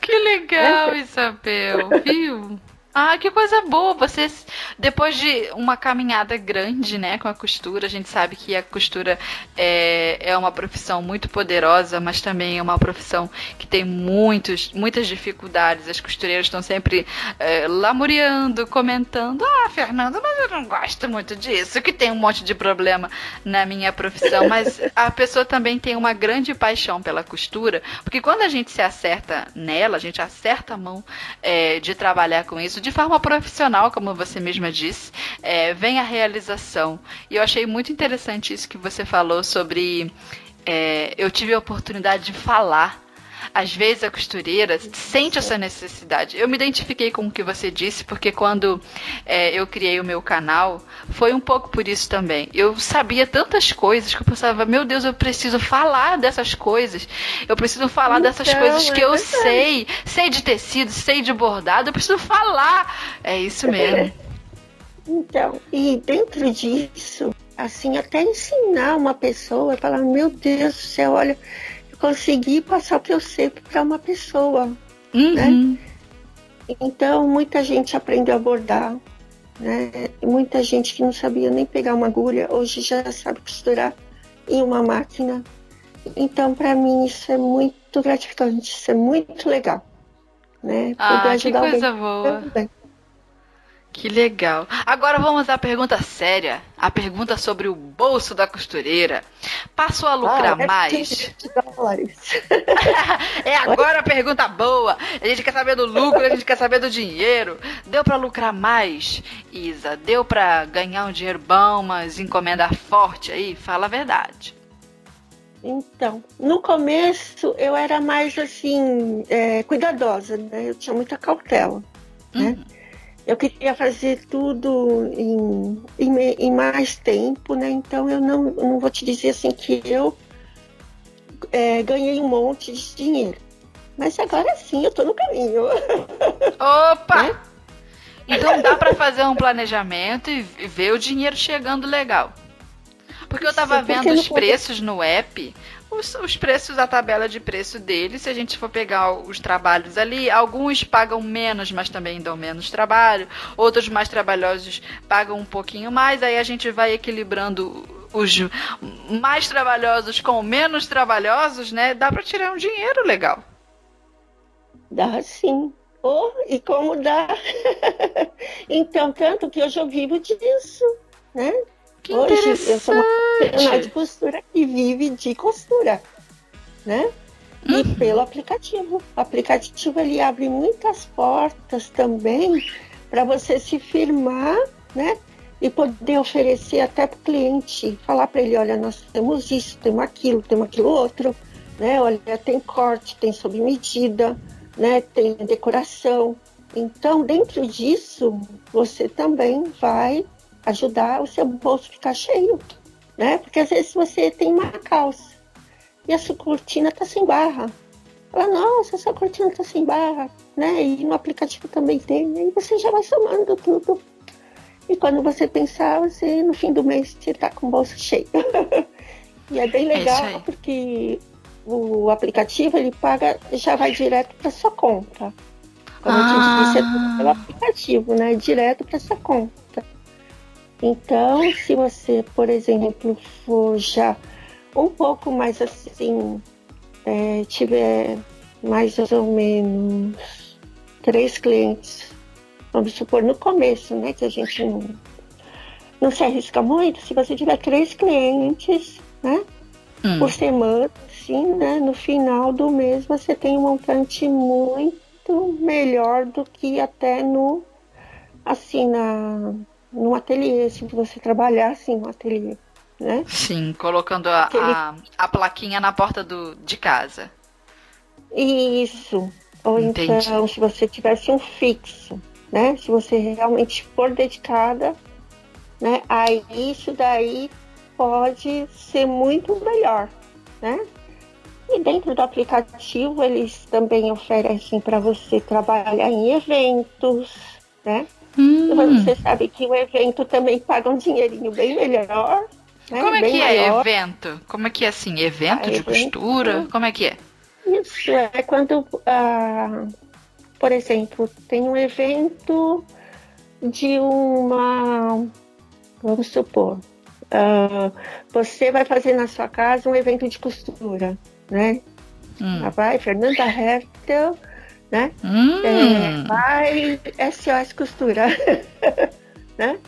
Que legal, Isabel, viu? Ah, que coisa boa! Vocês, depois de uma caminhada grande, né, com a costura, a gente sabe que a costura é, é uma profissão muito poderosa, mas também é uma profissão que tem muitos, muitas dificuldades. As costureiras estão sempre é, lamuriando, comentando: Ah, Fernanda, mas eu não gosto muito disso, que tem um monte de problema na minha profissão. Mas a pessoa também tem uma grande paixão pela costura, porque quando a gente se acerta nela, a gente acerta a mão é, de trabalhar com isso de forma profissional, como você mesma disse, é, vem a realização. E eu achei muito interessante isso que você falou sobre. É, eu tive a oportunidade de falar às vezes a costureira sente essa necessidade. Eu me identifiquei com o que você disse, porque quando é, eu criei o meu canal, foi um pouco por isso também. Eu sabia tantas coisas que eu pensava, meu Deus, eu preciso falar dessas coisas. Eu preciso falar então, dessas coisas que é eu sei. Sei de tecido, sei de bordado, eu preciso falar. É isso mesmo. Então, e dentro disso, assim, até ensinar uma pessoa, falar, meu Deus do céu, olha, conseguir passar o que eu sei para uma pessoa, uhum. né? Então, muita gente aprendeu a bordar, né? Muita gente que não sabia nem pegar uma agulha, hoje já sabe costurar em uma máquina. Então, para mim, isso é muito gratificante, isso é muito legal, né? Ah, que coisa boa. Também. Que legal. Agora vamos à pergunta séria. A pergunta sobre o bolso da costureira. Passou a lucrar ah, é mais? é agora a pergunta boa. A gente quer saber do lucro, a gente quer saber do dinheiro. Deu para lucrar mais, Isa? Deu para ganhar um dinheiro bom, mas encomenda forte aí? Fala a verdade. Então, no começo eu era mais assim, é, cuidadosa, né? Eu tinha muita cautela, né? Eu queria fazer tudo em, em, em, mais tempo, né? Então eu não, não vou te dizer assim que eu é, ganhei um monte de dinheiro. Mas agora sim, eu tô no caminho. Opa! Né? Então dá para fazer um planejamento e ver o dinheiro chegando legal. Porque eu tava Sim, vendo os preços no app, os, os preços, a tabela de preço deles, se a gente for pegar os trabalhos ali, alguns pagam menos, mas também dão menos trabalho, outros mais trabalhosos pagam um pouquinho mais, aí a gente vai equilibrando os mais trabalhosos com menos trabalhosos, né? Dá para tirar um dinheiro legal. Dá sim. Oh, e como dá? então, tanto que hoje eu vivo disso, né? Que Hoje eu sou uma profissional de costura que vive de costura, né? Uhum. E pelo aplicativo. O aplicativo ele abre muitas portas também para você se firmar, né? E poder oferecer até para o cliente, falar para ele, olha, nós temos isso, temos aquilo, temos aquilo outro, né? Olha, tem corte, tem sob medida, né? Tem decoração. Então, dentro disso, você também vai ajudar o seu bolso ficar cheio, né? Porque às vezes você tem uma calça e a sua cortina tá sem barra. Fala, nossa, essa cortina tá sem barra, né? E no aplicativo também tem, aí você já vai somando tudo. E quando você pensar, você no fim do mês você tá com o bolso cheio. e é bem é legal é porque o aplicativo ele paga, já vai direto para sua conta. Como ah. eu te disse, é tudo pelo aplicativo, né? Direto para sua conta. Então, se você, por exemplo, for já um pouco mais assim, é, tiver mais ou menos três clientes, vamos supor, no começo, né, que a gente não, não se arrisca muito, se você tiver três clientes, né, hum. por semana, assim, né, no final do mês você tem um montante muito melhor do que até no, assim, na no ateliê, se você trabalhar assim no ateliê, né? Sim, colocando a, Aquele... a, a, plaquinha na porta do, de casa. Isso. Ou Entendi. então, se você tivesse um fixo, né? Se você realmente for dedicada, né? Aí isso daí pode ser muito melhor, né? E dentro do aplicativo eles também oferecem para você trabalhar em eventos, né? Hum. Você sabe que o evento também paga um dinheirinho bem melhor. Né? Como é bem que é maior. evento? Como é que é assim? Evento Ah, de evento. costura? Como é que é? Isso é quando, ah, por exemplo, tem um evento de uma, vamos supor, ah, você vai fazer na sua casa um evento de costura, né? Hum. Vai Fernanda Heftel, né? Hum. É, vai SOS Costura, né?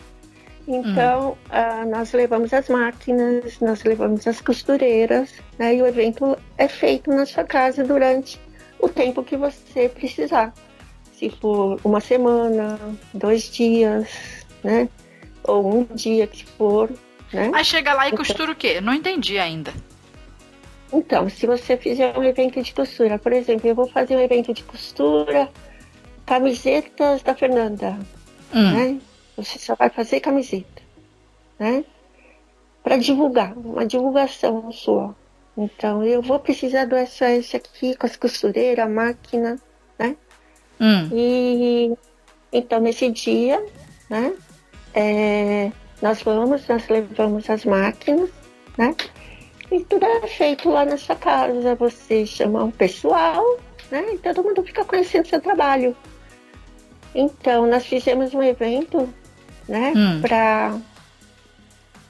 Então, ah, nós levamos as máquinas, nós levamos as costureiras, né? E o evento é feito na sua casa durante o tempo que você precisar. Se for uma semana, dois dias, né? Ou um dia que for, né? Aí chega lá e costura o quê? Não entendi ainda. Então, se você fizer um evento de costura, por exemplo, eu vou fazer um evento de costura, camisetas da Fernanda, Hum. né? Você só vai fazer camiseta, né? Para divulgar, uma divulgação sua. Então, eu vou precisar do SOS aqui com as costureiras, a máquina, né? Hum. E então nesse dia, né? é, nós vamos, nós levamos as máquinas, né? E tudo é feito lá na sua casa. Você chama um pessoal, né? E todo mundo fica conhecendo seu trabalho. Então, nós fizemos um evento, né? Hum. Para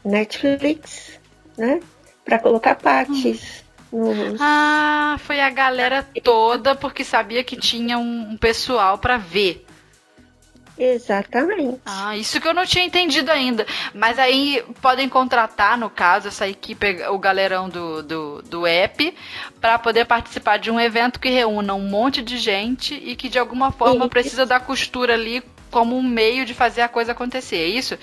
Netflix, né? Para colocar partes nos Ah, foi a galera toda porque sabia que tinha um, um pessoal pra ver. Exatamente. Ah, isso que eu não tinha entendido ainda. Mas aí podem contratar, no caso, essa equipe, o galerão do, do, do app, para poder participar de um evento que reúna um monte de gente e que de alguma forma Isso. precisa da costura ali como um meio de fazer a coisa acontecer, é isso?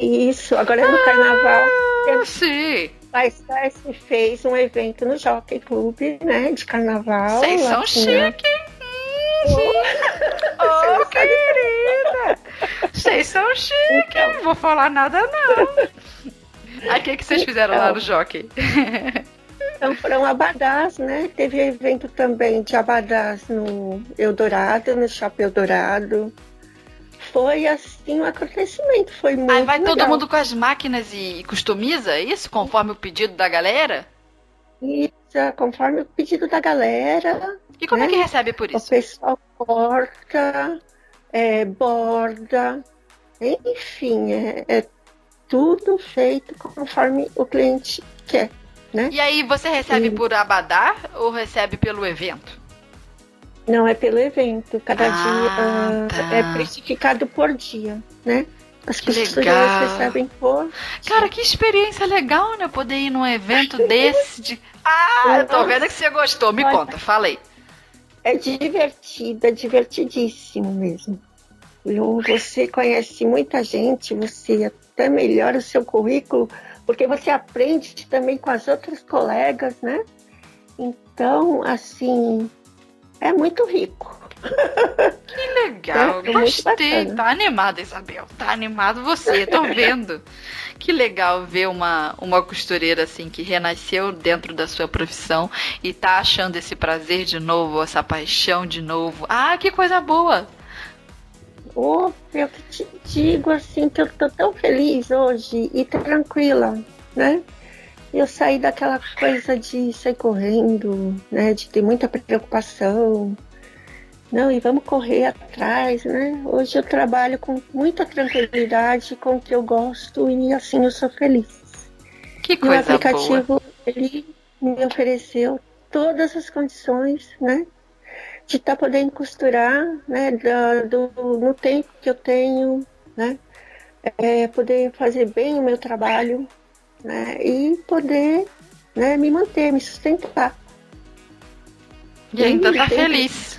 Isso, agora no carnaval. Ah, sim. A Stars fez um evento no Jockey Club, né? De carnaval. Vocês são com- chiques. Ô, querida! Vocês são chiques, não vou falar nada não. Aí o que, que vocês fizeram lá no Jockey? Então foram abadás, né? Teve evento também de abadás no Eldorado, no Shopping Eldorado. Foi assim um acontecimento, foi muito Aí vai todo legal. mundo com as máquinas e customiza é isso, conforme o pedido da galera? Isso, conforme o pedido da galera, E como é Né? que recebe por o isso? pessoal corta, é, borda, enfim, é, é tudo feito conforme o cliente quer. E aí você recebe Sim. por abadá ou recebe pelo evento? Não é pelo evento, cada Ah, dia tá. é precificado por dia, né? As Que costureiras legal. recebem por. Cara, que experiência legal, né? Poder ir num evento desse de. Ah, eu tô vendo que você gostou. Me Olha. conta, falei. É divertido, é divertidíssimo mesmo. Você conhece muita gente, você até melhora o seu currículo, porque você aprende também com as outras colegas, né? Então, assim, é muito rico. Que legal, É, é gostei. Tá animada, Isabel. Tá animado você, tô vendo. Que legal ver uma, uma costureira assim que renasceu dentro da sua profissão e tá achando esse prazer de novo, essa paixão de novo. Ah, que coisa boa! Ô, eu que te digo assim que eu tô tão feliz hoje e tranquila, né? Eu saí daquela coisa de sair correndo, né? De ter muita preocupação. Não, e vamos correr atrás, né? Hoje eu trabalho com muita tranquilidade, com o que eu gosto e assim eu sou feliz. Que E o coisa boa. aplicativo, ele me ofereceu todas as condições, né? De estar podendo costurar, né? da- do, no tempo que eu tenho, né? É, poder fazer bem o meu trabalho, né? E poder né, me manter, me sustentar. E ainda tá feliz.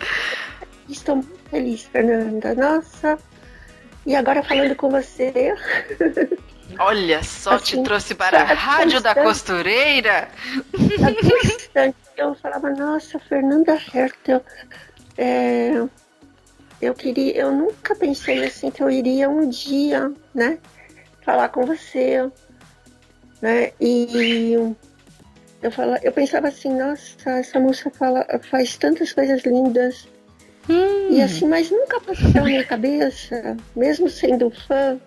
Estou muito feliz, Fernanda. Nossa! E agora falando com você, Olha só, assim, te trouxe para a Rádio da Costureira. Eu falava, nossa, Fernanda Hertel, é, eu queria, eu nunca pensei assim que eu iria um dia, né, falar com você, né, e eu, fala, eu pensava assim, nossa, essa moça fala, faz tantas coisas lindas, hum. e assim, mas nunca passou pela minha cabeça, mesmo sendo fã,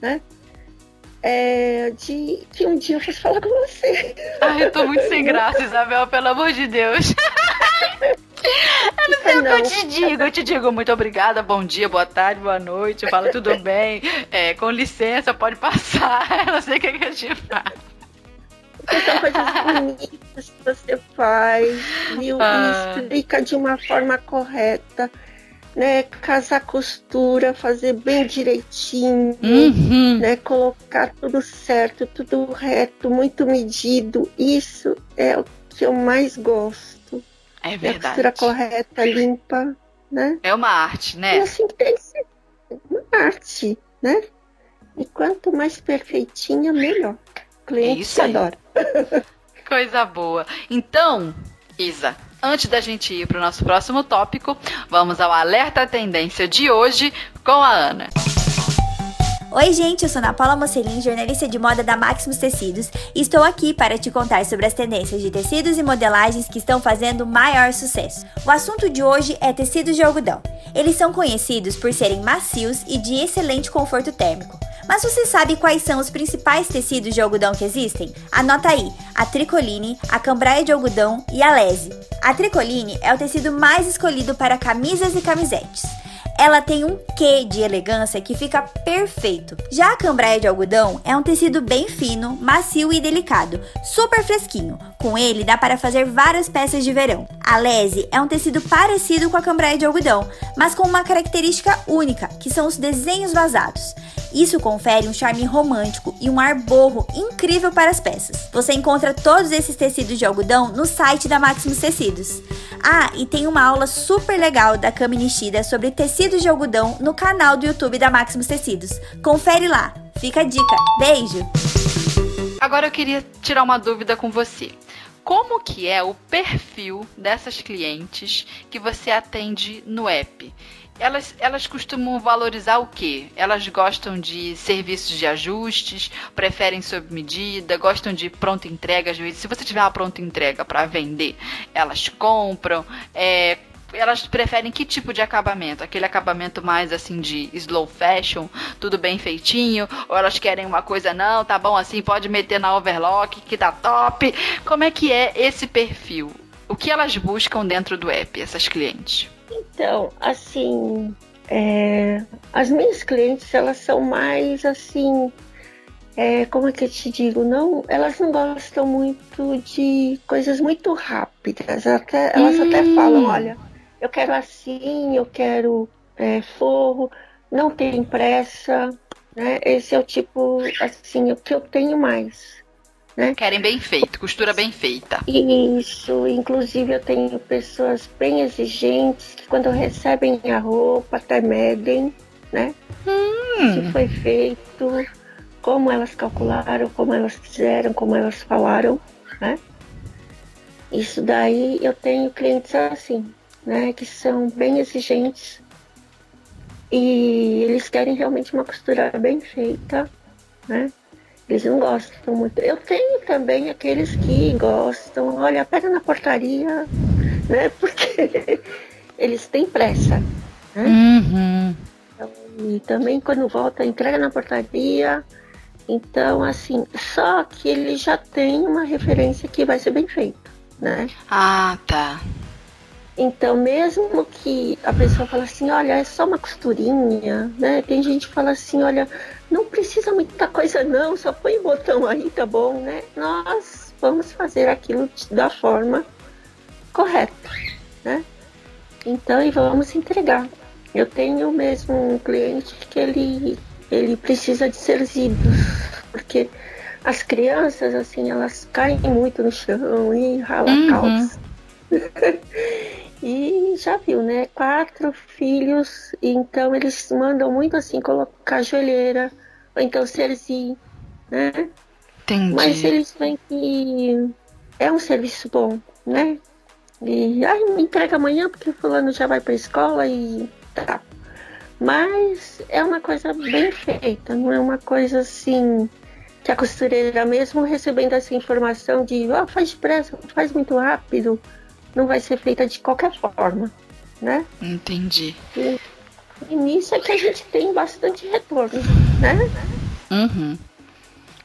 né, é, de que um dia eu fosse falar com você. Ai, eu tô muito sem graça, Isabel, pelo amor de Deus. Eu não sei o que eu te digo. Eu te digo muito obrigada, bom dia, boa tarde, boa noite. Fala tudo bem. É, com licença, pode passar. Eu não sei o que, que eu te faço. São coisas bonitas que você faz, viu? Ah. E explica de uma forma correta né, casar costura, fazer bem direitinho, uhum. né, colocar tudo certo, tudo reto, muito medido. Isso é o que eu mais gosto. É verdade. É a costura correta, limpa, né? É uma arte, né? E assim tem que ser uma arte, né? E quanto mais perfeitinha, melhor. O cliente é isso adora. Coisa boa. Então, Isa, Antes da gente ir para o nosso próximo tópico, vamos ao alerta tendência de hoje com a Ana. Oi, gente, eu sou Ana Paula Mocelin, jornalista de moda da Maximus Tecidos, e estou aqui para te contar sobre as tendências de tecidos e modelagens que estão fazendo maior sucesso. O assunto de hoje é tecidos de algodão. Eles são conhecidos por serem macios e de excelente conforto térmico. Mas você sabe quais são os principais tecidos de algodão que existem? Anota aí: a tricoline, a cambraia de algodão e a lese. A tricoline é o tecido mais escolhido para camisas e camisetes ela tem um quê de elegância que fica perfeito. Já a cambraia de algodão é um tecido bem fino, macio e delicado, super fresquinho. Com ele dá para fazer várias peças de verão. A lese é um tecido parecido com a cambraia de algodão, mas com uma característica única, que são os desenhos vazados. Isso confere um charme romântico e um ar borro incrível para as peças. Você encontra todos esses tecidos de algodão no site da Maximus Tecidos. Ah, e tem uma aula super legal da Cami Nishida sobre tecidos de algodão no canal do YouTube da Maximus Tecidos. Confere lá. Fica a dica. Beijo! Agora eu queria tirar uma dúvida com você como que é o perfil dessas clientes que você atende no app? elas, elas costumam valorizar o quê? Elas gostam de serviços de ajustes, preferem sob medida, gostam de pronta entrega. Às vezes, se você tiver uma pronta entrega para vender, elas compram. É, elas preferem que tipo de acabamento? Aquele acabamento mais assim de slow fashion, tudo bem feitinho? Ou elas querem uma coisa, não, tá bom assim, pode meter na overlock que tá top? Como é que é esse perfil? O que elas buscam dentro do app, essas clientes? Então, assim, é, as minhas clientes, elas são mais assim, é, como é que eu te digo? Não, elas não gostam muito de coisas muito rápidas. Até, elas hum. até falam, olha, eu quero assim, eu quero é, forro, não tem pressa, né? Esse é o tipo, assim, o que eu tenho mais. Né? Querem bem feito, costura bem feita. Isso, inclusive eu tenho pessoas bem exigentes que quando recebem a roupa até medem, né? Hum. Se foi feito, como elas calcularam, como elas fizeram, como elas falaram, né? Isso daí eu tenho clientes assim, né? Que são bem exigentes e eles querem realmente uma costura bem feita, né? Eles não gostam muito. Eu tenho também aqueles que gostam, olha, pega na portaria, né? Porque eles têm pressa. Né? Uhum. Então, e também quando volta, entrega na portaria. Então, assim, só que ele já tem uma referência que vai ser bem feito, né? Ah, tá. Então, mesmo que a pessoa fale assim, olha, é só uma costurinha, né? Tem gente que fala assim, olha, não precisa muita coisa não, só põe o botão aí, tá bom, né? Nós vamos fazer aquilo da forma correta, né? Então, e vamos entregar. Eu tenho mesmo um cliente que ele, ele precisa de servidos, porque as crianças, assim, elas caem muito no chão e ralam uhum. calça. e já viu, né? Quatro filhos, então eles mandam muito assim colocar joelheira, ou então cerzinho, né? Entendi. Mas eles veem que é um serviço bom, né? E ai, me entrega amanhã porque fulano já vai pra escola e tá. Mas é uma coisa bem feita, não é uma coisa assim que a costureira mesmo recebendo essa informação de oh, faz depressa, faz muito rápido, não vai ser feita de qualquer forma, né? Entendi. E, e nisso é que a gente tem bastante retorno, né? Uhum.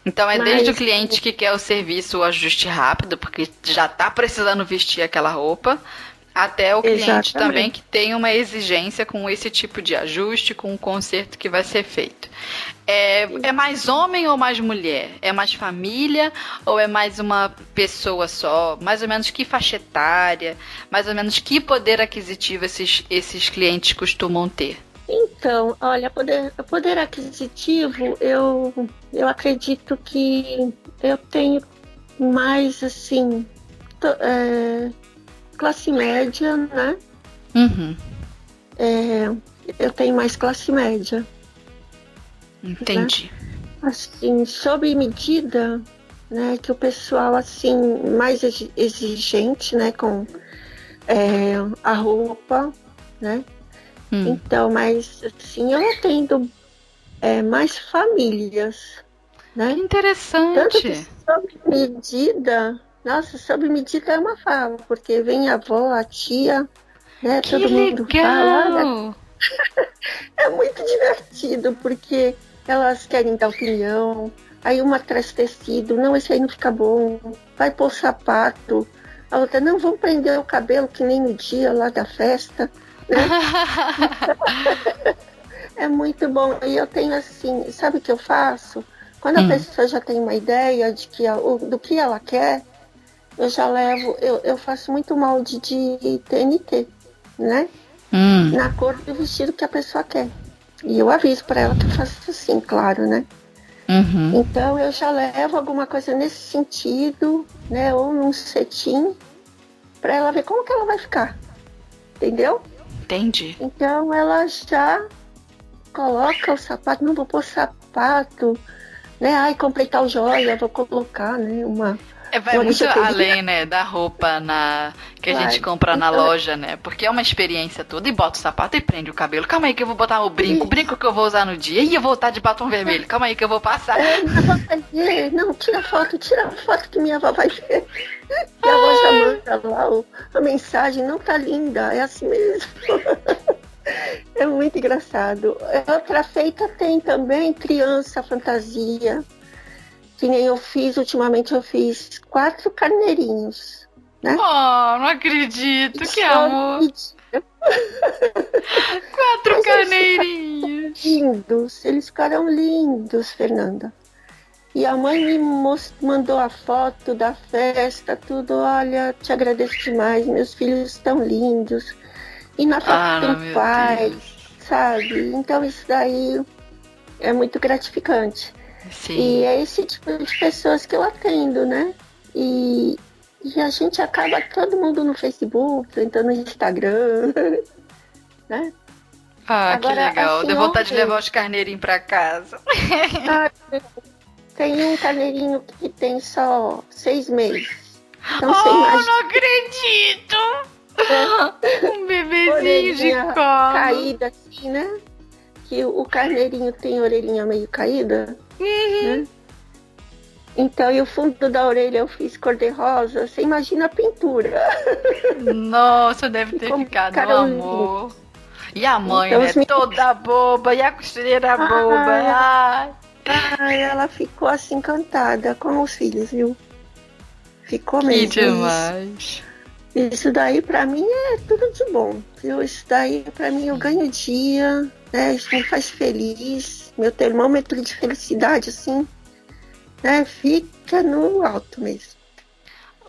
Então é Mas- desde o cliente que quer o serviço, o ajuste rápido, porque já tá precisando vestir aquela roupa, até o cliente Exatamente. também que tem uma exigência com esse tipo de ajuste, com o conserto que vai ser feito. É, é mais homem ou mais mulher? É mais família ou é mais uma pessoa só? Mais ou menos que faixa etária? Mais ou menos que poder aquisitivo esses, esses clientes costumam ter? Então, olha, poder, poder aquisitivo, eu, eu acredito que eu tenho mais assim, to- é, classe média, né? Uhum, É, eu tenho mais classe média. entendi. Assim, sob medida, né? Que o pessoal, assim, mais exi- exigente, né? Com é, a roupa, né? Hum. Então, mas assim, eu atendo é, mais famílias, Que né? Tanto interessante. que sob medida, nossa, sob medida é uma fala, porque vem a avó, a tia, né? Que todo mundo fala. legal! É muito divertido, porque elas querem dar opinião, aí uma traz tecido, não, esse aí não fica bom, vai pôr sapato. A outra, não, vamos prender o cabelo que nem no dia lá da festa. É muito bom. E eu tenho assim, sabe o que eu faço? Quando a Hum. pessoa já tem uma ideia de que do que ela quer, eu já levo, eu, eu faço muito molde de TNT, né? Hum, Na cor do vestido que a pessoa quer. E eu aviso para ela que eu faço assim, claro, né? uhum. Então eu já levo alguma coisa nesse sentido, né? Ou num cetim, para ela ver como que ela vai ficar. Entendeu? Entendi. Então ela já coloca o sapato, não vou pôr sapato, né? Ai, comprei tal joia, vou colocar, né? Uma. É, vai muito além, né, da roupa na que a Vai. gente compra na Então- loja, né? Porque é uma experiência toda e bota o sapato e prende o cabelo. Calma aí que eu vou botar o brinco, o brinco que eu vou usar no dia. E eu vou estar de batom vermelho. Calma aí que eu vou passar. É, minha avó vai ver. Não, tira foto, tira foto que minha avó vai ver. E a avó já manda lá o- a mensagem, não tá linda, é assim mesmo. É muito engraçado. Outra feita tem também criança fantasia. Que nem eu fiz, ultimamente eu fiz quatro carneirinhos. Oh, não acredito, que amor. Quatro Mas eles carneirinhos. lindos, eles ficaram lindos, Fernanda. E a mãe me mandou a foto da festa, tudo. Olha, te agradeço demais, meus filhos estão lindos. E na foto Ah, tem pai, Deus. sabe? Então isso daí é muito gratificante. Sim. E é esse tipo de pessoas que eu atendo, né? E, e a gente acaba todo mundo no Facebook, entrando no Instagram, né? Ah, que Agora, legal. assim, Deu vontade de ontem- levar os carneirinhos pra casa. Ah, tem um carneirinho que tem só seis meses. Então oh, imagina não acredito! Um bebezinho de colo. caída assim, né? Que o carneirinho tem orelhinha meio caída, Uhum. né? Então, e o fundo da orelha eu fiz cor-de-rosa. Você imagina a pintura. Nossa, deve ter Como ficado um amor. E a mãe, Então, né? os meninos- Toda boba. E a costureira Ah, boba. Ai. Ai, ela ficou assim encantada com os filhos, viu? Ficou Que mesmo. demais. Isso daí pra mim é tudo de bom, viu? Isso daí pra mim eu ganho dia, né? Isso me faz feliz. Meu termômetro de felicidade, assim, né? Fica no alto mesmo.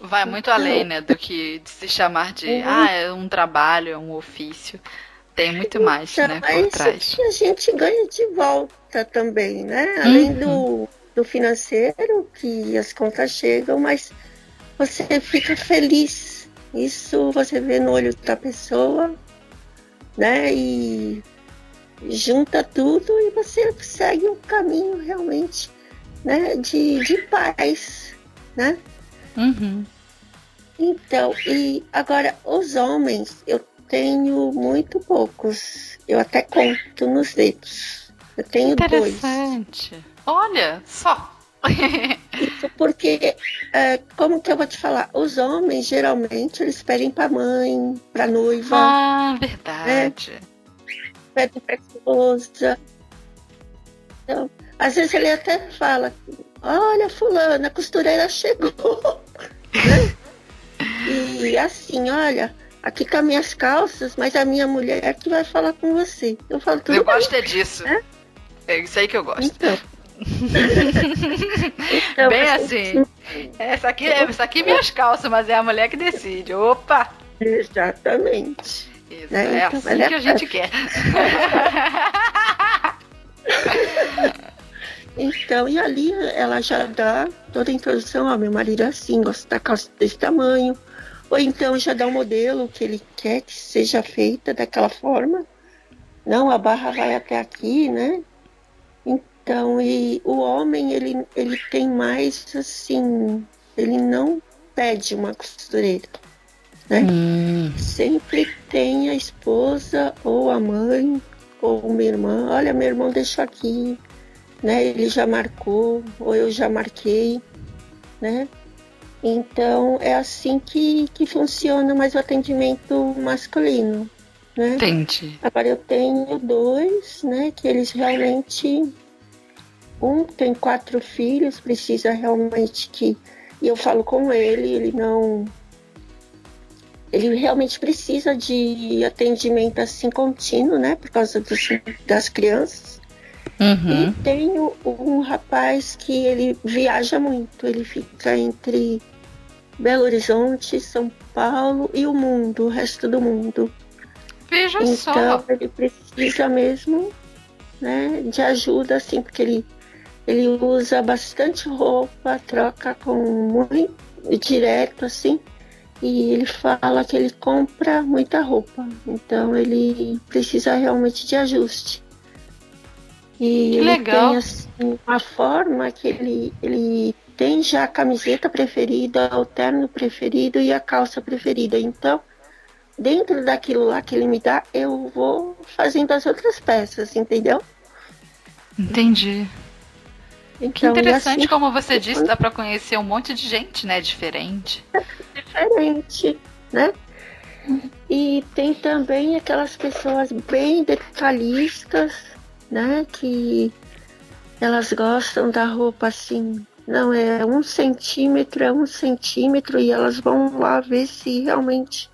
Vai muito além, né? Do que se chamar de. Uhum. Ah, é um trabalho, é um ofício. Tem muito mais, Então, né? Por trás. que a gente ganha de volta também, né? Além Uhum. do, do financeiro, que as contas chegam, mas você fica feliz. Isso você vê no olho da pessoa, né? E junta tudo e você segue um caminho realmente né, de, de paz, né? Uhum. Então, e agora os homens, eu tenho muito poucos. Eu até conto nos dedos. Eu tenho dois. Interessante. Olha, só. Isso porque, é, como que eu vou te falar? Os homens, geralmente, eles pedem pra mãe, pra noiva, ah, verdade. Pedem pra esposa. Então, às vezes ele até fala, olha, fulana, a costureira chegou. né? E assim, olha, aqui com as minhas calças, mas a minha mulher que vai falar com você. Eu falo tudo Eu bem. gosto é disso. É? É isso aí que eu gosto. Então. Então, Bem assim, assim. Essa aqui, é- essa aqui é minhas calças, mas é a mulher que decide. Opa! Exatamente. Isso, Né, é então, assim é que a gente quer. Então, e ali ela já dá toda a introdução, ó, meu marido é assim, gosta da calça desse tamanho. Ou então já dá um modelo que ele quer que seja feita daquela forma. Não, a barra vai até aqui, né? Então, e o homem, ele, ele tem mais assim, ele não pede uma costureira, né? Hum. Sempre tem a esposa ou a mãe ou uma irmã. Olha, meu irmão deixou aqui, né? Ele já marcou ou eu já marquei, né? Então é assim que, que funciona mais o atendimento masculino, né? Entendi. Agora eu tenho dois, né? Que eles realmente. Um tem quatro filhos, precisa realmente que. E eu falo com ele, ele não. Ele realmente precisa de atendimento assim contínuo, né? Por causa dos, das crianças. Uhum. E tenho um rapaz que ele viaja muito, ele fica entre Belo Horizonte, São Paulo e o mundo, o resto do mundo. Veja Então só. ele precisa mesmo né, de ajuda, assim, porque ele, ele usa bastante roupa, troca com muito direto, assim, e ele fala que ele compra muita roupa. Então ele precisa realmente de ajuste. E Que ele legal. tem assim, uma forma que ele, ele tem já a camiseta preferida, o terno preferido e a calça preferida. Então, dentro daquilo lá que ele me dá, eu vou fazendo as outras peças, entendeu? Entendi. Que Então, e interessante, assim, como você disse, dá pra conhecer um monte de gente, né? Diferente. diferente, né? E tem também aquelas pessoas bem detalhistas, né? Que elas gostam da roupa assim, não é um centímetro, é um centímetro, e elas vão lá ver se realmente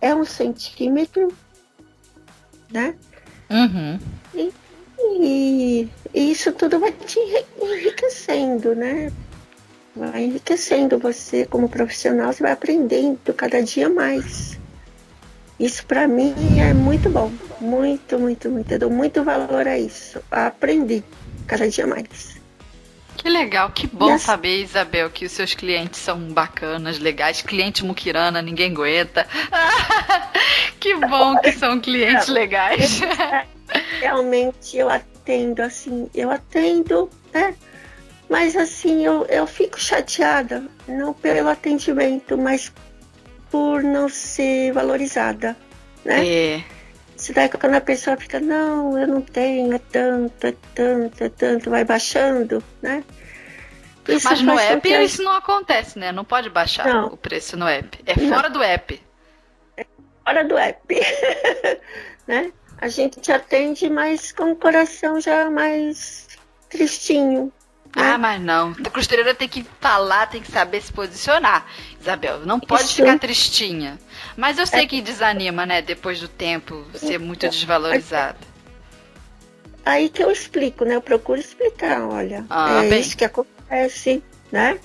é um centímetro, né? Uhum. E isso tudo vai te enri- enriquecendo, né? Vai enriquecendo você como profissional, você vai aprendendo cada dia mais. Isso para mim é muito bom, muito, muito, muito. Eu dou muito valor a isso, a aprender cada dia mais. Que legal, que bom assim- saber, Isabel, que os seus clientes são bacanas, legais. Cliente muquirana, ninguém aguenta. que bom que são clientes legais. Realmente eu atendo assim, eu atendo, né? Mas assim, eu, eu fico chateada, não pelo atendimento, mas por não ser valorizada, né? É. Se daí quando a pessoa fica, não, eu não tenho, é tanto, é tanto, é tanto, vai baixando, né? Isso Mas no app que isso não acontece, né? Não pode baixar Não. o preço no app. É Não. fora do app. hora do app, né? A gente te atende, mas com o coração já mais tristinho. Ah, mas não. A costureira tem que falar, tem que saber se posicionar. Isabel, não pode Isso. ficar tristinha. Mas eu sei que desanima, né? Depois do tempo ser muito desvalorizado. Aí que eu explico, né? Eu procuro explicar, olha, Ah, é bem. isso que acontece, né?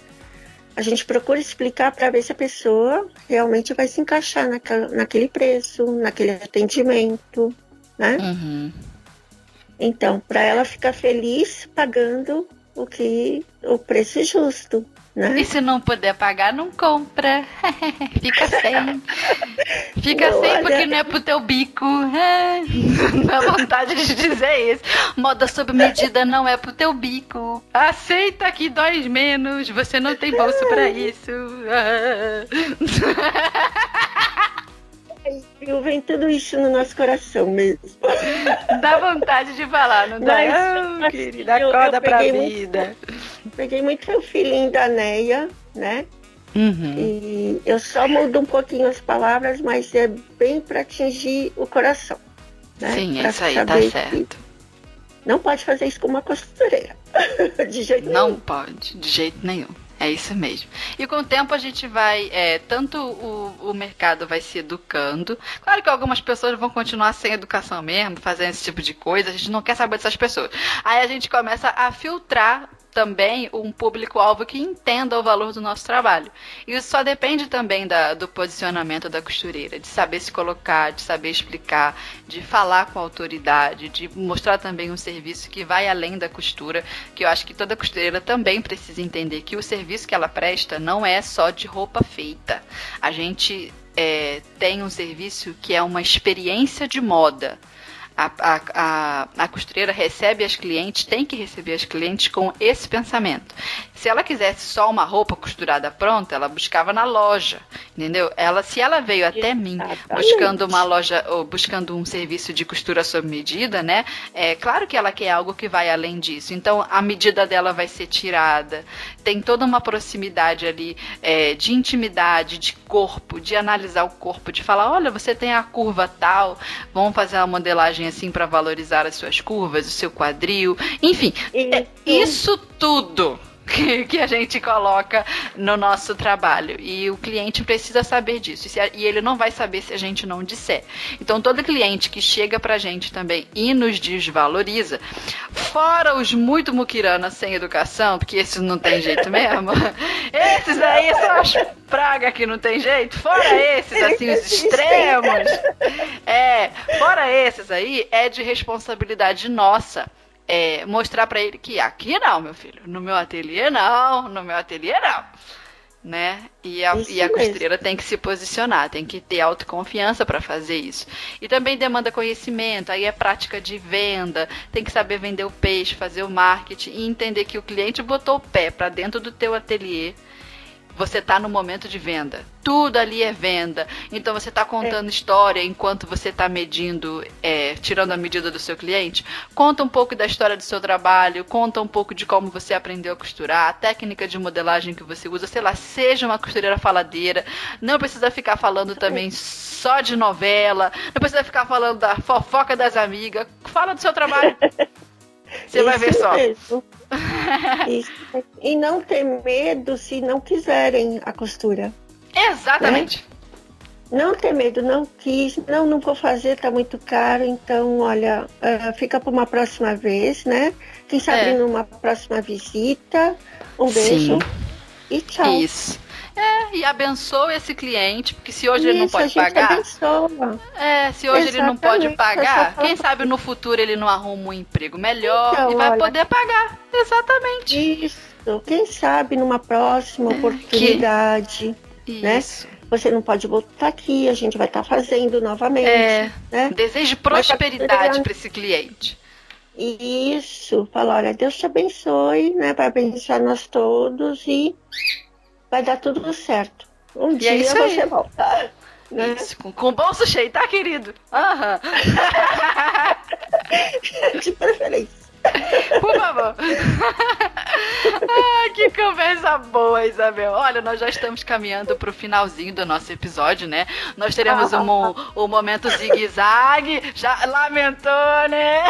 A gente procura explicar para ver se a pessoa realmente vai se encaixar naquela, naquele preço, naquele atendimento, né? Uhum. Então, para ela ficar feliz pagando o que o preço justo. Né? E se não puder pagar, não compra. Fica sem. Fica não, sem olha... porque não é pro teu bico. Dá vontade de dizer isso. Moda sob medida não é pro teu bico. Aceita que dói menos. Você não tem bolso para isso. Eu vem tudo isso no nosso coração mesmo. Dá vontade de falar, não dá? Mas, oh, querida, acorda eu, eu pra vida. Muito, peguei muito o filhinho da Neia, né? Uhum. E eu só mudo um pouquinho as palavras, mas é bem para atingir o coração. Né? Sim, pra isso aí tá certo. Não pode fazer isso com uma costureira. de jeito não nenhum. Não pode, de jeito nenhum. É isso mesmo. E com o tempo a gente vai, é, tanto o, o mercado vai se educando. Claro que algumas pessoas vão continuar sem educação mesmo, fazendo esse tipo de coisa. A gente não quer saber dessas pessoas. Aí a gente começa a filtrar também um público-alvo que entenda o valor do nosso trabalho. Isso só depende também da, do posicionamento da costureira, de saber se colocar, de saber explicar, de falar com autoridade, de mostrar também um serviço que vai além da costura, que eu acho que toda costureira também precisa entender que o serviço que ela presta não é só de roupa feita. A gente é, tem um serviço que é uma experiência de moda a, a, a, a costureira recebe as clientes, tem que receber as clientes com esse pensamento. Se ela quisesse só uma roupa costurada pronta, ela buscava na loja, entendeu? Ela, se ela veio até mim buscando uma loja ou buscando um serviço de costura sob medida, né? É claro que ela quer algo que vai além disso. Então a medida dela vai ser tirada. Tem toda uma proximidade ali é, de intimidade, de corpo, de analisar o corpo, de falar, olha, você tem a curva tal, vamos fazer uma modelagem assim para valorizar as suas curvas, o seu quadril, enfim, é isso tudo que, que, a gente coloca no nosso trabalho. E o cliente precisa saber disso. E ele não vai saber se a gente não disser. Então, todo cliente que chega pra gente também e nos desvaloriza, fora os muito muquiranas sem educação, porque esses não tem jeito mesmo, esses aí são as pragas que não tem jeito, fora esses, assim, os extremos. É, fora esses aí, é de responsabilidade nossa é, mostrar para ele que aqui não, meu filho, no meu ateliê não, no meu ateliê não. Né? E a, e a costureira tem que se posicionar, tem que ter autoconfiança para fazer isso. E também demanda conhecimento, aí é prática de venda, tem que saber vender o peixe, fazer o marketing e entender que o cliente botou o pé para dentro do teu ateliê você está no momento de venda. Tudo ali é venda. Então você está contando é. história enquanto você está medindo, é, tirando a medida do seu cliente. Conta um pouco da história do seu trabalho, conta um pouco de como você aprendeu a costurar, a técnica de modelagem que você usa, sei lá, seja uma costureira faladeira. Não precisa ficar falando também só de novela, não precisa ficar falando da fofoca das amigas. Fala do seu trabalho. Você vai ver só. Mesmo. e não ter medo se não quiserem a costura. Exatamente. Né? Não ter medo, não quis, não, não vou fazer, tá muito caro, então, olha, uh, fica para uma próxima vez, né? Quem sabe é. numa próxima visita. Um beijo. Sim. E tchau. Isso. É, e abençoa esse cliente, porque se hoje Isso, ele não pode pagar. Abençoa. É, se hoje Exatamente. ele não pode pagar, quem sabe no futuro ele não arruma um emprego melhor então, e vai olha, poder pagar. Exatamente. Isso. Quem sabe numa próxima é, oportunidade. Que... Né? Isso. Você não pode voltar aqui, a gente vai estar tá fazendo novamente. É, né? Desejo prosperidade para esse cliente. Isso, fala, olha, Deus te abençoe, né? Vai abençoar nós todos e vai dar tudo certo. Um e é dia é você aí. volta. Né? Isso, com, com o bolso cheio, tá, querido? Aham. De preferência. Por favor. ah, que conversa boa, Isabel. Olha, nós já estamos caminhando para o finalzinho do nosso episódio, né? Nós teremos um, um momento zigue-zague. Já lamentou, né?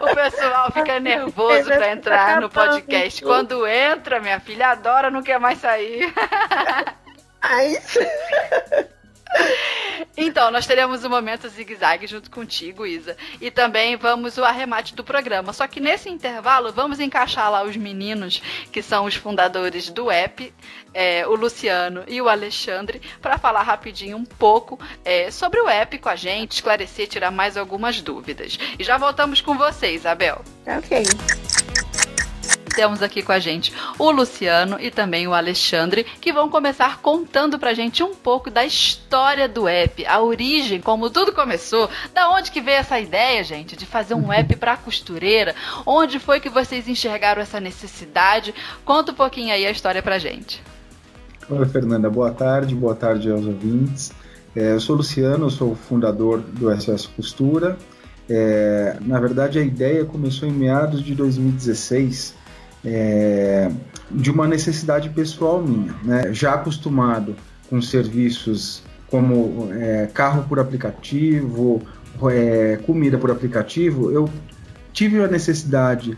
O pessoal fica nervoso para entrar no podcast. Quando entra, minha filha adora, não quer mais sair. Ai. Então, nós teremos o um momento zigue-zague junto contigo, Isa. E também vamos o arremate do programa. Só que nesse intervalo, vamos encaixar lá os meninos que são os fundadores do app, é, o Luciano e o Alexandre, para falar rapidinho um pouco é, sobre o app com a gente, esclarecer, tirar mais algumas dúvidas. E já voltamos com você, Isabel. Ok. Temos aqui com a gente o Luciano e também o Alexandre, que vão começar contando pra gente um pouco da história do app, a origem, como tudo começou, da onde que veio essa ideia, gente, de fazer um app pra costureira, onde foi que vocês enxergaram essa necessidade? Conta um pouquinho aí a história pra gente. Oi, Fernanda, boa tarde, boa tarde aos ouvintes. É, eu sou Luciano, eu sou o fundador do SS Costura. É, na verdade, a ideia começou em meados de 2016, é, de uma necessidade pessoal minha. Né? Já acostumado com serviços como é, carro por aplicativo, é, comida por aplicativo, eu tive a necessidade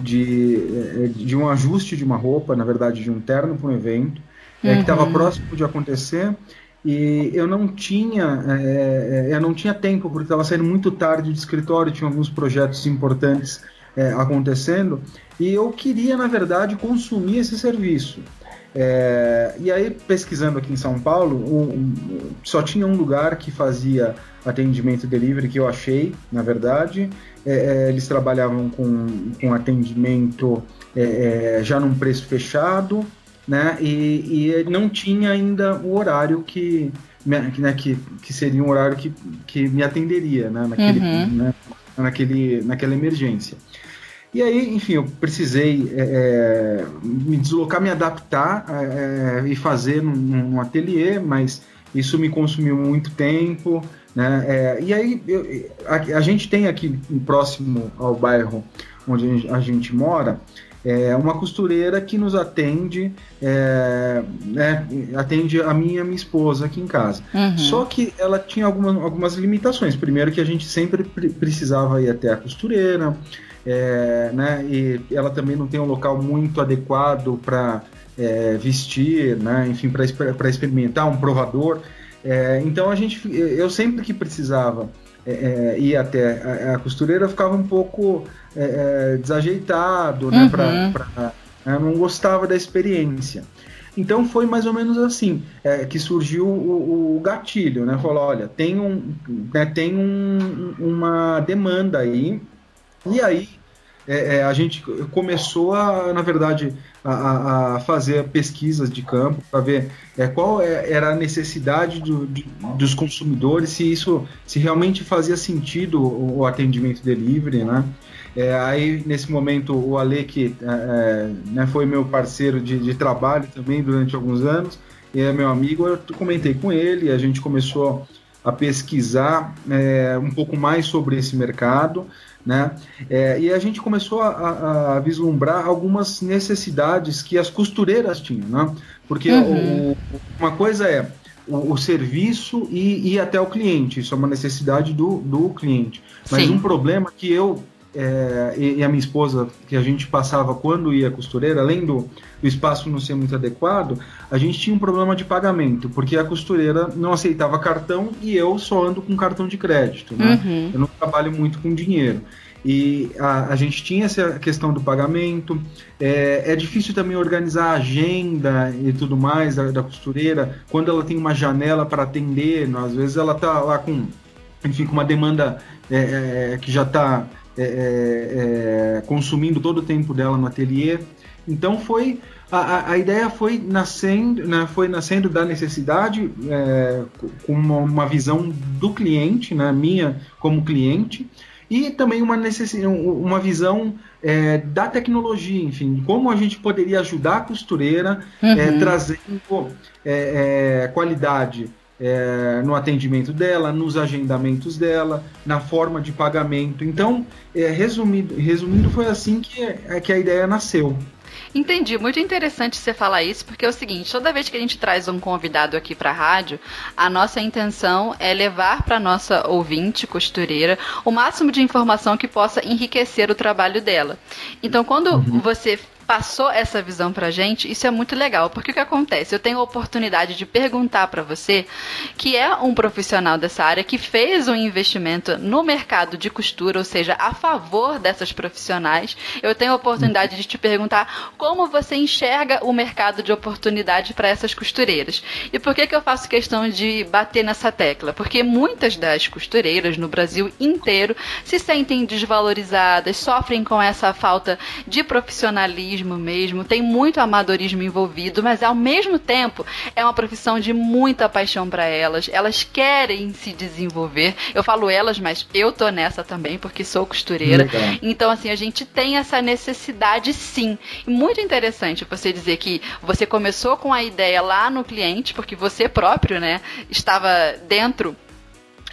de, é, de um ajuste de uma roupa, na verdade, de um terno para um evento, uhum. que estava próximo de acontecer e eu não tinha é, é eu não tinha tempo porque estava saindo muito tarde do escritório tinha alguns projetos importantes é, acontecendo e eu queria na verdade consumir esse serviço é, e aí pesquisando aqui em São Paulo um, só tinha um lugar que fazia atendimento delivery que eu achei na verdade é, é, eles trabalhavam com, com atendimento já num preço fechado né? E, e não tinha ainda o horário que, né, que, que seria um horário que, que me atenderia, né? Naquele, uhum. né? Naquele, naquela emergência. E aí, enfim, eu precisei é, é me deslocar, me adaptar é, é, e fazer num, num ateliê, mas isso me consumiu muito tempo. Né? É, e aí, eu, a, a, gente tem aqui próximo ao bairro onde a gente, a gente mora, é uma costureira que nos atende, é, né, atende a minha e a minha esposa aqui em casa. Uhum. Só que ela tinha algumas, algumas limitações. Primeiro que a gente sempre precisava ir até a costureira, é, né, e ela também não tem um local muito adequado para é, vestir, né, enfim, para experimentar um provador. É, então a gente, eu sempre que precisava é, é, ir até a, a, costureira, ficava um pouco é, é desajeitado, né? Uhum. Pra, pra, né, não gostava da experiência. Então foi mais ou menos assim é, que surgiu o, o, gatilho, né? Falou, olha, tem, um, né, tem um, uma demanda aí, e aí é, é, a gente começou a, na verdade, a, a fazer pesquisas de campo para ver é, qual é, era a necessidade do, de, dos consumidores, se isso, se realmente fazia sentido o, o atendimento delivery, né? É, aí, nesse momento, o Ale, que é, né, foi meu parceiro de, de, trabalho também durante alguns anos, é meu amigo, eu comentei com ele, a gente começou a pesquisar é, um pouco mais sobre esse mercado, né? É, e a gente começou a, a, vislumbrar algumas necessidades que as costureiras tinham, né? Porque uhum. o, uma coisa é o, o, serviço e ir até o cliente, isso é uma necessidade do, do cliente. Mas Sim. um problema que eu é, e, e, a minha esposa, que a gente passava quando ia costureira, além do, do, espaço não ser muito adequado, a gente tinha um problema de pagamento, porque a costureira não aceitava cartão e eu só ando com cartão de crédito, né? Uhum. Eu não trabalho muito com dinheiro. E a, a, gente tinha essa questão do pagamento. É, é, difícil também organizar a agenda e tudo mais da, da costureira, quando ela tem uma janela para atender, às vezes ela está lá com, enfim, com uma demanda é, é, que já está é, é, é, consumindo todo o tempo dela no ateliê. Então foi a, a ideia foi nascendo, né, foi nascendo da necessidade é, com uma, uma, visão do cliente, né, minha como cliente, e também uma, uma visão é, da tecnologia, enfim, como a gente poderia ajudar a costureira uhum. trazendo qualidade é, no atendimento dela, nos agendamentos dela, na forma de pagamento. Então, é, resumindo, resumindo, foi assim que, é, que a ideia nasceu. Entendi, muito interessante você falar isso, porque é o seguinte, toda vez que a gente traz um convidado aqui para a rádio, a nossa intenção é levar para nossa ouvinte costureira o máximo de informação que possa enriquecer o trabalho dela. Então, quando uhum. você passou essa visão pra gente, isso é muito legal, porque o que acontece? Eu tenho a oportunidade de perguntar para você, que é um profissional dessa área, que fez um investimento no mercado de costura, ou seja, a favor dessas profissionais. Eu tenho a oportunidade de te perguntar como você enxerga o mercado de oportunidade para essas costureiras. E por que, que eu faço questão de bater nessa tecla? Porque muitas das costureiras no Brasil inteiro se sentem desvalorizadas, sofrem com essa falta de profissionalismo amadorismo mesmo, tem muito amadorismo envolvido, mas ao mesmo tempo é uma profissão de muita paixão para elas. Elas querem se desenvolver. Eu falo elas, mas eu tô nessa também porque sou costureira. Legal. Então assim, a gente tem essa necessidade sim. E muito interessante você dizer que você começou com a ideia lá no cliente, porque você próprio, né, estava dentro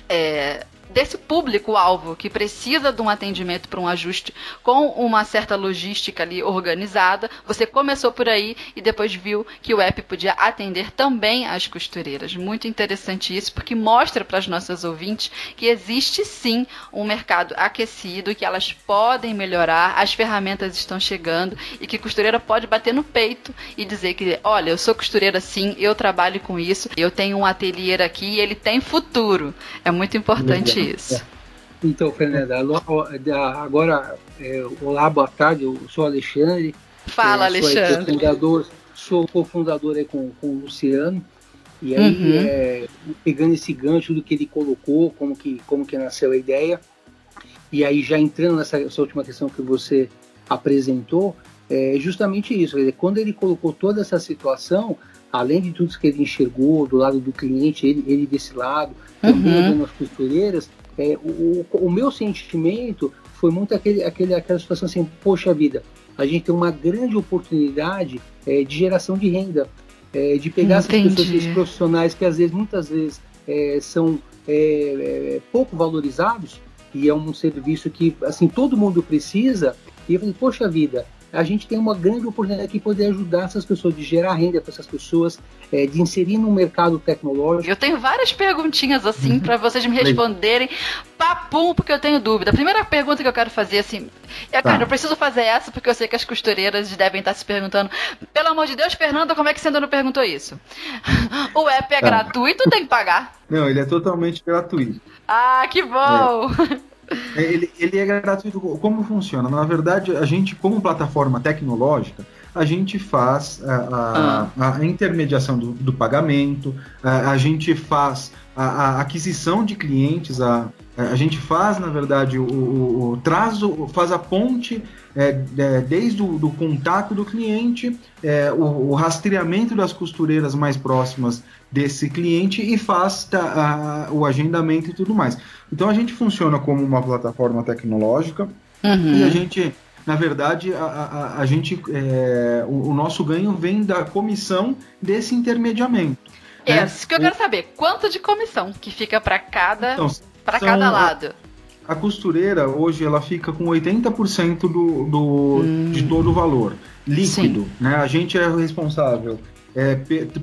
é, desse público-alvo que precisa de um atendimento para um ajuste com uma certa logística ali organizada. Você começou por aí e depois viu que o app podia atender também as costureiras. Muito interessante isso, porque mostra para as nossas ouvintes que existe sim um mercado aquecido, que elas podem melhorar, as ferramentas estão chegando e que costureira pode bater no peito e dizer que, olha, eu sou costureira sim, eu trabalho com isso, eu tenho um ateliê aqui e ele tem futuro. É muito importante isso. É. Então, Fernanda, agora, é, olá, boa tarde, eu sou Alexandre. Fala, é, Alexandre. Sou cofundador, sou cofundador aí com, com o Luciano. E aí, uhum. é, pegando esse gancho do que ele colocou, como que, como que nasceu a ideia, e aí já entrando nessa última questão que você apresentou, é justamente isso. Dizer, quando ele colocou toda essa situação, além de tudo que ele enxergou do lado do cliente, ele, ele desse lado, também uhum. as costureiras, é, o, o, meu sentimento foi muito aquele, aquele, aquela situação assim, poxa vida, a gente tem uma grande oportunidade é, de geração de renda, é, de pegar Entendi. essas pessoas, esses profissionais que às vezes, muitas vezes, é, são é, é, pouco valorizados, e é um serviço que assim todo mundo precisa, e eu falei, poxa vida, a gente tem uma grande oportunidade aqui de poder ajudar essas pessoas, de gerar renda para essas pessoas, é, de inserir no mercado tecnológico. Eu tenho várias perguntinhas assim para vocês me responderem, papum, porque eu tenho dúvida. A primeira pergunta que eu quero fazer assim, é, cara, tá. eu preciso fazer essa porque eu sei que as costureiras devem estar se perguntando, pelo amor de Deus, Fernanda, como é que você ainda não perguntou isso? o app é tá. gratuito ou tem que pagar? Não, ele é totalmente gratuito. Ah, que bom! É. É, ele, ele é gratuito. Como funciona? Na verdade, a gente, como plataforma tecnológica, a gente faz a, a, a intermediação do, do pagamento, a, a, gente faz a, aquisição de clientes, a, a gente faz, na verdade, o, o, o trazo, faz a ponte é, é, desde o do contato do cliente, é, o, o, rastreamento das costureiras mais próximas desse cliente e faz tá, a, o agendamento e tudo mais. Então a gente funciona como uma plataforma tecnológica uhum. e a gente, na verdade, a, a, a gente, é, o, o, nosso ganho vem da comissão desse intermediamento. É, né? isso que eu quero saber. Quanto de comissão que fica para cada, então, para cada lado? A, costureira hoje ela fica com 80% do, do, hum. de todo o valor líquido. Né? A gente é responsável é,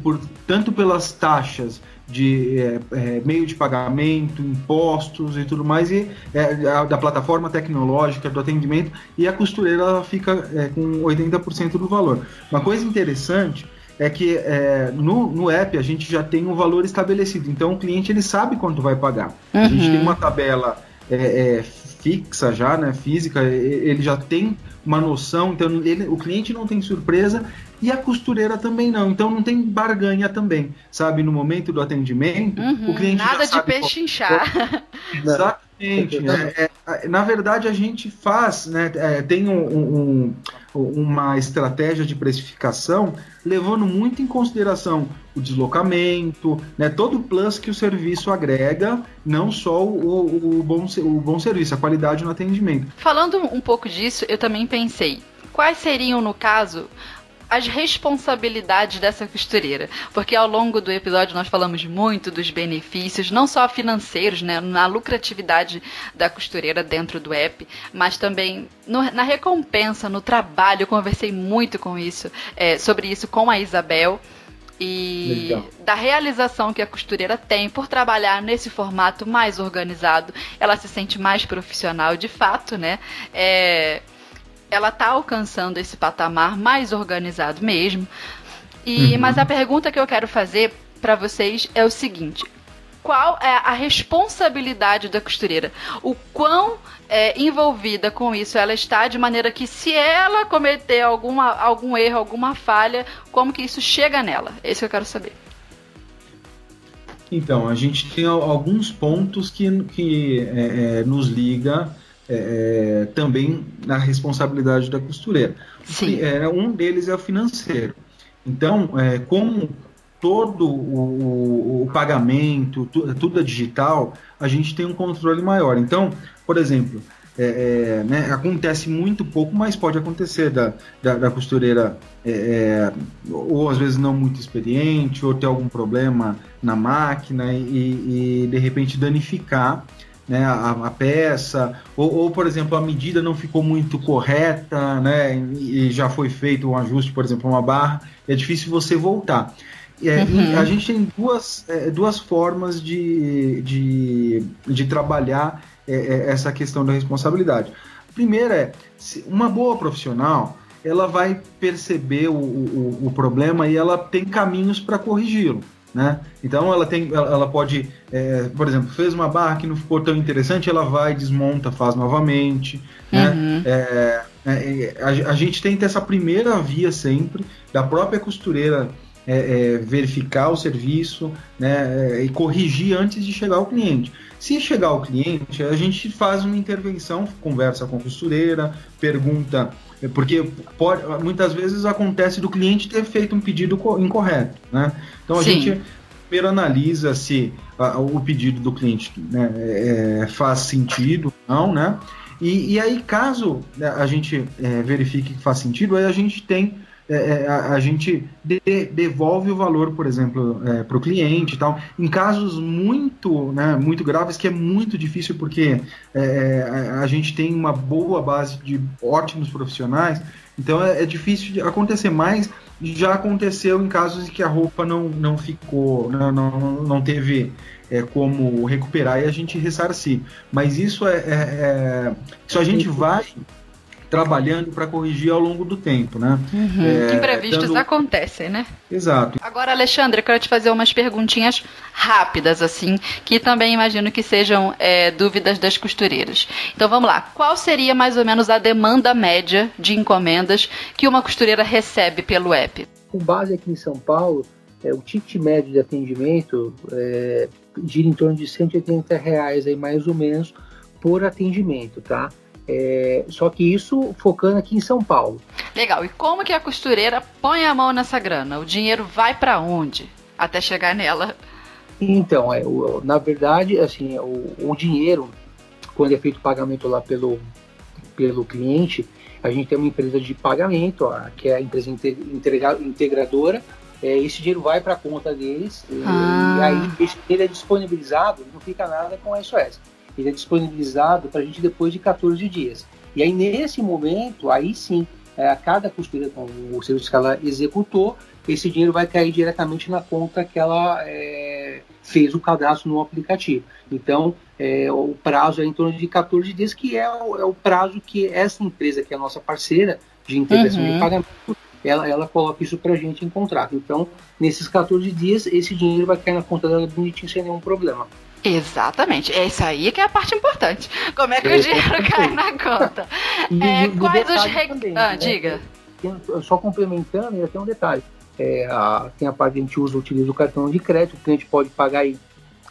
por, tanto pelas taxas de é, é, meio de pagamento, impostos e tudo mais, e é, da plataforma tecnológica, do atendimento, e a costureira fica é, com 80% do valor. Uma coisa interessante é que é, no, no app a gente já tem um valor estabelecido, então o cliente ele sabe quanto vai pagar. Uhum. A gente tem uhum. uma tabela é, fixa já, né, física, ele já tem uma noção, então ele, o cliente não tem surpresa e a costureira também não, então não tem barganha também, sabe? No momento do atendimento, uhum, o cliente nada de pechinchar. Exatamente. né? é, na verdade, a gente faz, né? É, tem um, um, uma estratégia de precificação levando muito em consideração o deslocamento, né? Todo o plus que o serviço agrega, não só o, o, bom, o bom serviço, a qualidade no atendimento. Falando um pouco disso, eu também pensei, quais seriam, no caso, as responsabilidades dessa costureira, porque ao longo do episódio nós falamos muito dos benefícios, não só financeiros, né, na lucratividade da costureira dentro do app, mas também no, na recompensa, no trabalho. Eu conversei muito com isso, é, sobre isso com a Isabel e Legal. da realização que a costureira tem por trabalhar nesse formato mais organizado, ela se sente mais profissional de fato, né? É, ela tá alcançando esse patamar mais organizado mesmo. E uhum. mas a pergunta que eu quero fazer para vocês é o seguinte: qual é a responsabilidade da costureira? O quão é, envolvida com isso ela está, de maneira que se ela cometer alguma, algum erro, alguma falha, como que isso chega nela? É isso que eu quero saber. Então, a gente tem alguns pontos que, que é, é, nos liga é, é, também na responsabilidade da costureira. Sim. É, um deles é o financeiro. Então, é, como todo o, o pagamento, tu, tudo é digital, a gente tem um controle maior. Então, por exemplo, é, é, né, acontece muito pouco, mas pode acontecer da, da, da costureira, é, é ou às vezes não muito experiente, ou ter algum problema na máquina e, e de repente danificar né, a, a, peça, ou, ou, por exemplo, a medida não ficou muito correta, né, e, já foi feito um ajuste, por exemplo, uma barra, é difícil você voltar. É, uhum. A gente tem duas, é, duas formas de, de, de trabalhar é, é essa questão da responsabilidade. A primeira é, uma boa profissional, ela vai perceber o, o, o problema e ela tem caminhos para corrigi-lo. Né? Então ela tem, ela pode, é, por exemplo, fez uma barra que não ficou tão interessante, ela vai, desmonta, faz novamente. Né? Uhum. É, é, a, a, gente tenta essa primeira via sempre da própria costureira é, é, verificar o serviço né, é, e corrigir antes de chegar ao cliente. Se chegar ao cliente, a gente faz uma intervenção, conversa com a costureira, pergunta porque pode, muitas vezes acontece do cliente ter feito um pedido incorreto, né? Então a Sim. gente primeiro analisa se a, o pedido do cliente né, é, faz sentido ou não, né? E, e, aí, caso né, a gente é, verifique que faz sentido, aí a gente tem é, é, a, a, gente de, devolve o valor, por exemplo, é, para o cliente e tal. Em casos muito, né, muito graves, que é muito difícil porque é, é, a, a, gente tem uma boa base de ótimos profissionais, então é, é, difícil de acontecer mais. Já aconteceu em casos em que a roupa não, não ficou, não, não, não teve é, como recuperar e a gente ressarcir. Mas isso é, é, é a gente vai trabalhando para corrigir ao longo do tempo, né? Uhum. É, Imprevistos dando... acontecem, né? Exato. Agora, Alexandre, eu quero te fazer umas perguntinhas rápidas, assim, que também imagino que sejam é, dúvidas das costureiras. Então vamos lá. Qual seria mais ou menos a demanda média de encomendas que uma costureira recebe pelo app? Com base aqui em São Paulo, é, o ticket médio de atendimento é, gira em torno de 180 reais aí mais ou menos por atendimento, tá? É, só que isso focando aqui em São Paulo. Legal. E como que a costureira põe a mão nessa grana? O dinheiro vai para onde até chegar nela? Então, é, o, na verdade, assim, o, o, dinheiro, quando é feito o pagamento lá pelo, pelo cliente, a gente tem uma empresa de pagamento, ó, que é a empresa integra, integradora. É, esse dinheiro vai para a conta deles ah. e, e aí esse dinheiro é disponibilizado, não fica nada com a SOS ele é disponibilizado para a gente depois de 14 dias. E aí, nesse momento, aí sim, é, a cada costureira com o serviço que ela executou, esse dinheiro vai cair diretamente na conta que ela é, fez o cadastro no aplicativo. Então, é, o prazo é em torno de 14 dias, que é o, é o prazo que essa empresa, que é a nossa parceira de integração uhum. de pagamento, ela, ela coloca isso para a gente em contrato. Então, nesses 14 dias, esse dinheiro vai cair na conta dela bonitinho, sem nenhum problema. Exatamente, é isso aí que é a parte importante. Como é que o dinheiro cai na conta? E, é, quais os requisitos? Ah, né? diga. Só complementando, ainda tem um detalhe. É, a, tem a parte que a gente usa, utiliza o cartão de crédito, o cliente pode pagar aí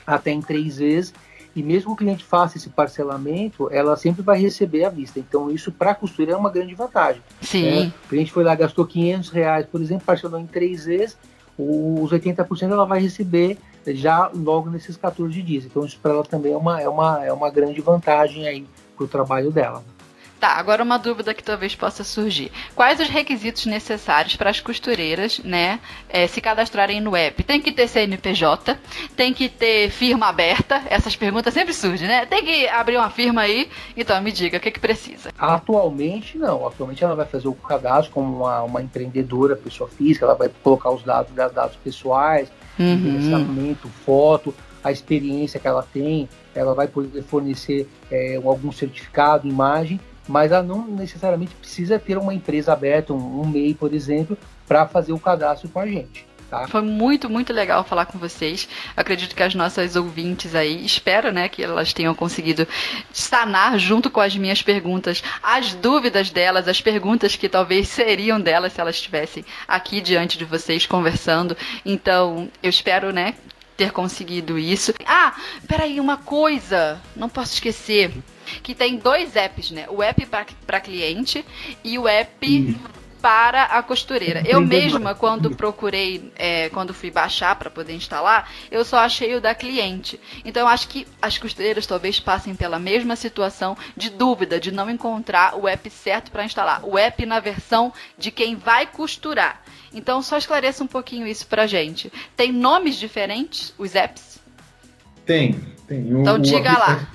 até em três vezes, e mesmo que o cliente faça esse parcelamento, ela sempre vai receber à vista. Então, isso para a costura é uma grande vantagem. Sim. É, o cliente foi lá, gastou 500 reais, por exemplo, parcelou em três vezes, os 80% ela vai receber já logo nesses 14 dias. Então isso para ela também é uma, é, uma, é uma grande vantagem aí para o trabalho dela. Tá, agora uma dúvida que talvez possa surgir. Quais os requisitos necessários para as costureiras, né, é, se cadastrarem no app? Tem que ter CNPJ, tem que ter firma aberta, essas perguntas sempre surgem, né? Tem que abrir uma firma aí, então me diga, o que que precisa? Atualmente não, atualmente ela vai fazer o cadastro como uma, uma empreendedora, pessoa física, ela vai colocar os dados, dados pessoais, uhum. foto, a experiência que ela tem, ela vai poder fornecer é, algum certificado, imagem, mas ela não necessariamente precisa ter uma empresa aberta, um, um MEI, por exemplo, para fazer o cadastro com a gente. Tá? Foi muito, muito legal falar com vocês. Acredito que as nossas ouvintes aí, espero, né, que elas tenham conseguido sanar junto com as minhas perguntas, as dúvidas delas, as perguntas que talvez seriam delas se elas estivessem aqui diante de vocês conversando. Então, eu espero, né, ter conseguido isso. Ah, peraí, uma coisa, não posso esquecer que tem dois apps, né? O app para cliente e o app para a costureira. Eu mesma, quando procurei, é, quando fui baixar para poder instalar, eu só achei o da cliente. Então, acho que as costureiras talvez passem pela mesma situação de dúvida, de não encontrar o app certo para instalar. O app na versão de quem vai costurar. Então, só esclareça um pouquinho isso pra gente. Tem nomes diferentes, os apps? Tem, tem. O, então, diga o lá.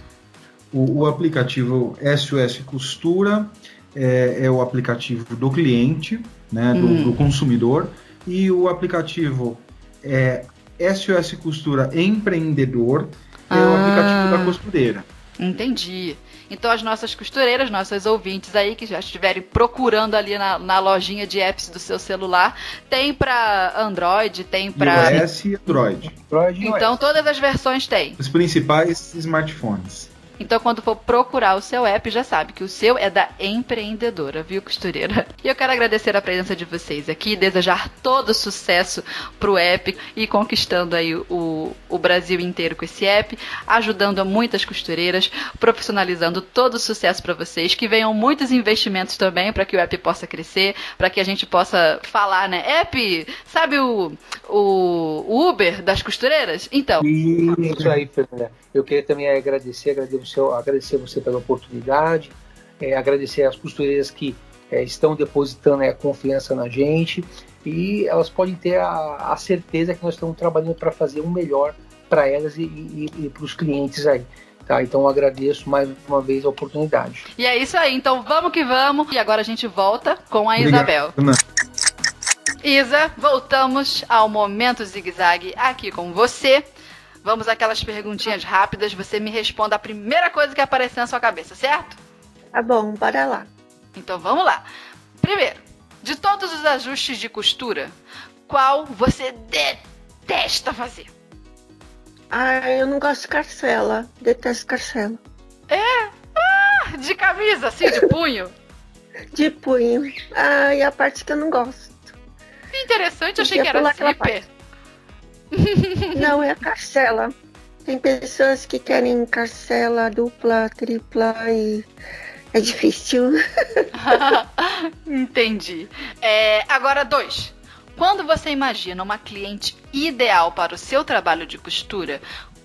O, o aplicativo SOS Costura é, é o aplicativo do cliente, né, do, hum. do, consumidor, e o aplicativo é SOS Costura Empreendedor, é ah. o aplicativo da costureira. Entendi. Então as nossas costureiras, nossas ouvintes aí que já estiverem procurando ali na, na lojinha de apps do seu celular, tem para Android, tem para iOS e Android. Android então todas as versões tem. Os principais smartphones. Então, quando for procurar o seu app, já sabe que o seu é da empreendedora, viu, costureira? E eu quero agradecer a presença de vocês aqui, desejar todo sucesso pro app e conquistando aí o, o Brasil inteiro com esse app, ajudando muitas costureiras, profissionalizando todo o sucesso para vocês, que venham muitos investimentos também para que o app possa crescer, para que a gente possa falar, né? App, sabe o, o Uber das costureiras? Então. Isso aí, Fernanda. Eu queria também agradecer, agradecer, agradecer você pela oportunidade, é, agradecer as costureiras que é, estão depositando a confiança na gente e elas podem ter a, a certeza que nós estamos trabalhando para fazer o um melhor para elas e, e, e para os clientes aí. Tá, então agradeço mais uma vez a oportunidade. E é isso aí, então vamos que vamos. E agora a gente volta com a Obrigado. Isabel. Isa, voltamos ao momento zigue-zague aqui com você. Vamos aquelas perguntinhas rápidas. Você me responda a primeira coisa que aparecer na sua cabeça, certo? Tá bom, bora lá. Então vamos lá. Primeiro, de todos os ajustes de costura, qual você detesta fazer? Ah, eu não gosto de carcela. Detesto carcela. É? Ah, de camisa, assim, de punho? de punho. Ah, e a parte que eu não gosto. Interessante, achei que era zíper. Não, é a carcela. Tem pessoas que querem carcela dupla, tripla e é difícil. Entendi. É, agora, dois. Quando você imagina uma cliente ideal para o seu trabalho de costura,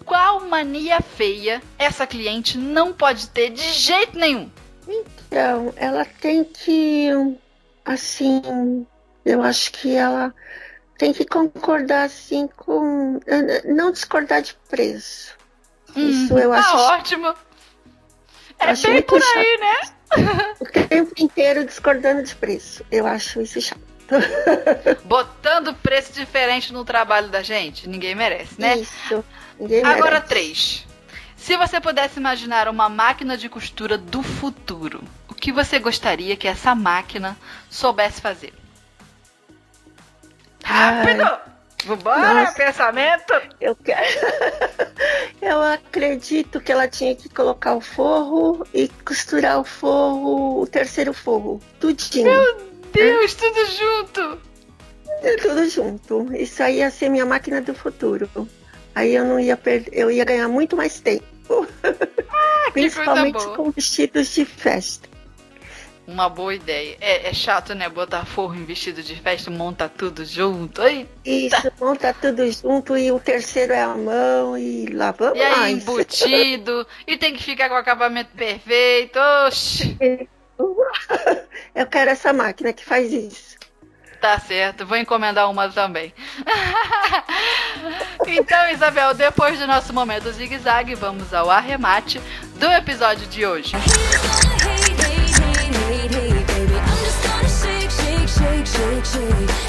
qual mania feia essa cliente não pode ter de jeito nenhum? Então, ela tem que, assim, eu acho que ela tem que concordar assim com. Não discordar de preço. Hum, Isso eu tá acho. ótimo. É acho bem por chato. aí, né? O tempo inteiro discordando de preço. Eu acho isso chato. Botando preço diferente no trabalho da gente, ninguém merece, né? Isso. Ninguém Agora merece. três. Se você pudesse imaginar uma máquina de costura do futuro, o que você gostaria que essa máquina soubesse fazer? Rápido! Vambora, Nossa, pensamento! Eu quero. eu acredito que ela tinha que colocar o forro e costurar o forro, o terceiro forro, tudinho. Meu Deus, é? tudo junto! É tudo junto. Isso aí ia ser minha máquina do futuro. Aí eu não ia perder, eu ia ganhar muito mais tempo. Ah, Principalmente com vestidos de festa. Uma boa ideia. É, é, chato, né? Botar forro em vestido de festa, monta tudo junto. Eita. Isso, monta tudo junto e o terceiro é a mão e lá vamos E aí, embutido. e tem que ficar com o acabamento perfeito. Oxi. Eu quero essa máquina que faz isso. Tá certo, vou encomendar uma também. então, Isabel, depois do nosso momento zigue-zague, vamos ao arremate do episódio de hoje. hate, hate, baby. I'm just gonna shake, shake, shake, shake, shake.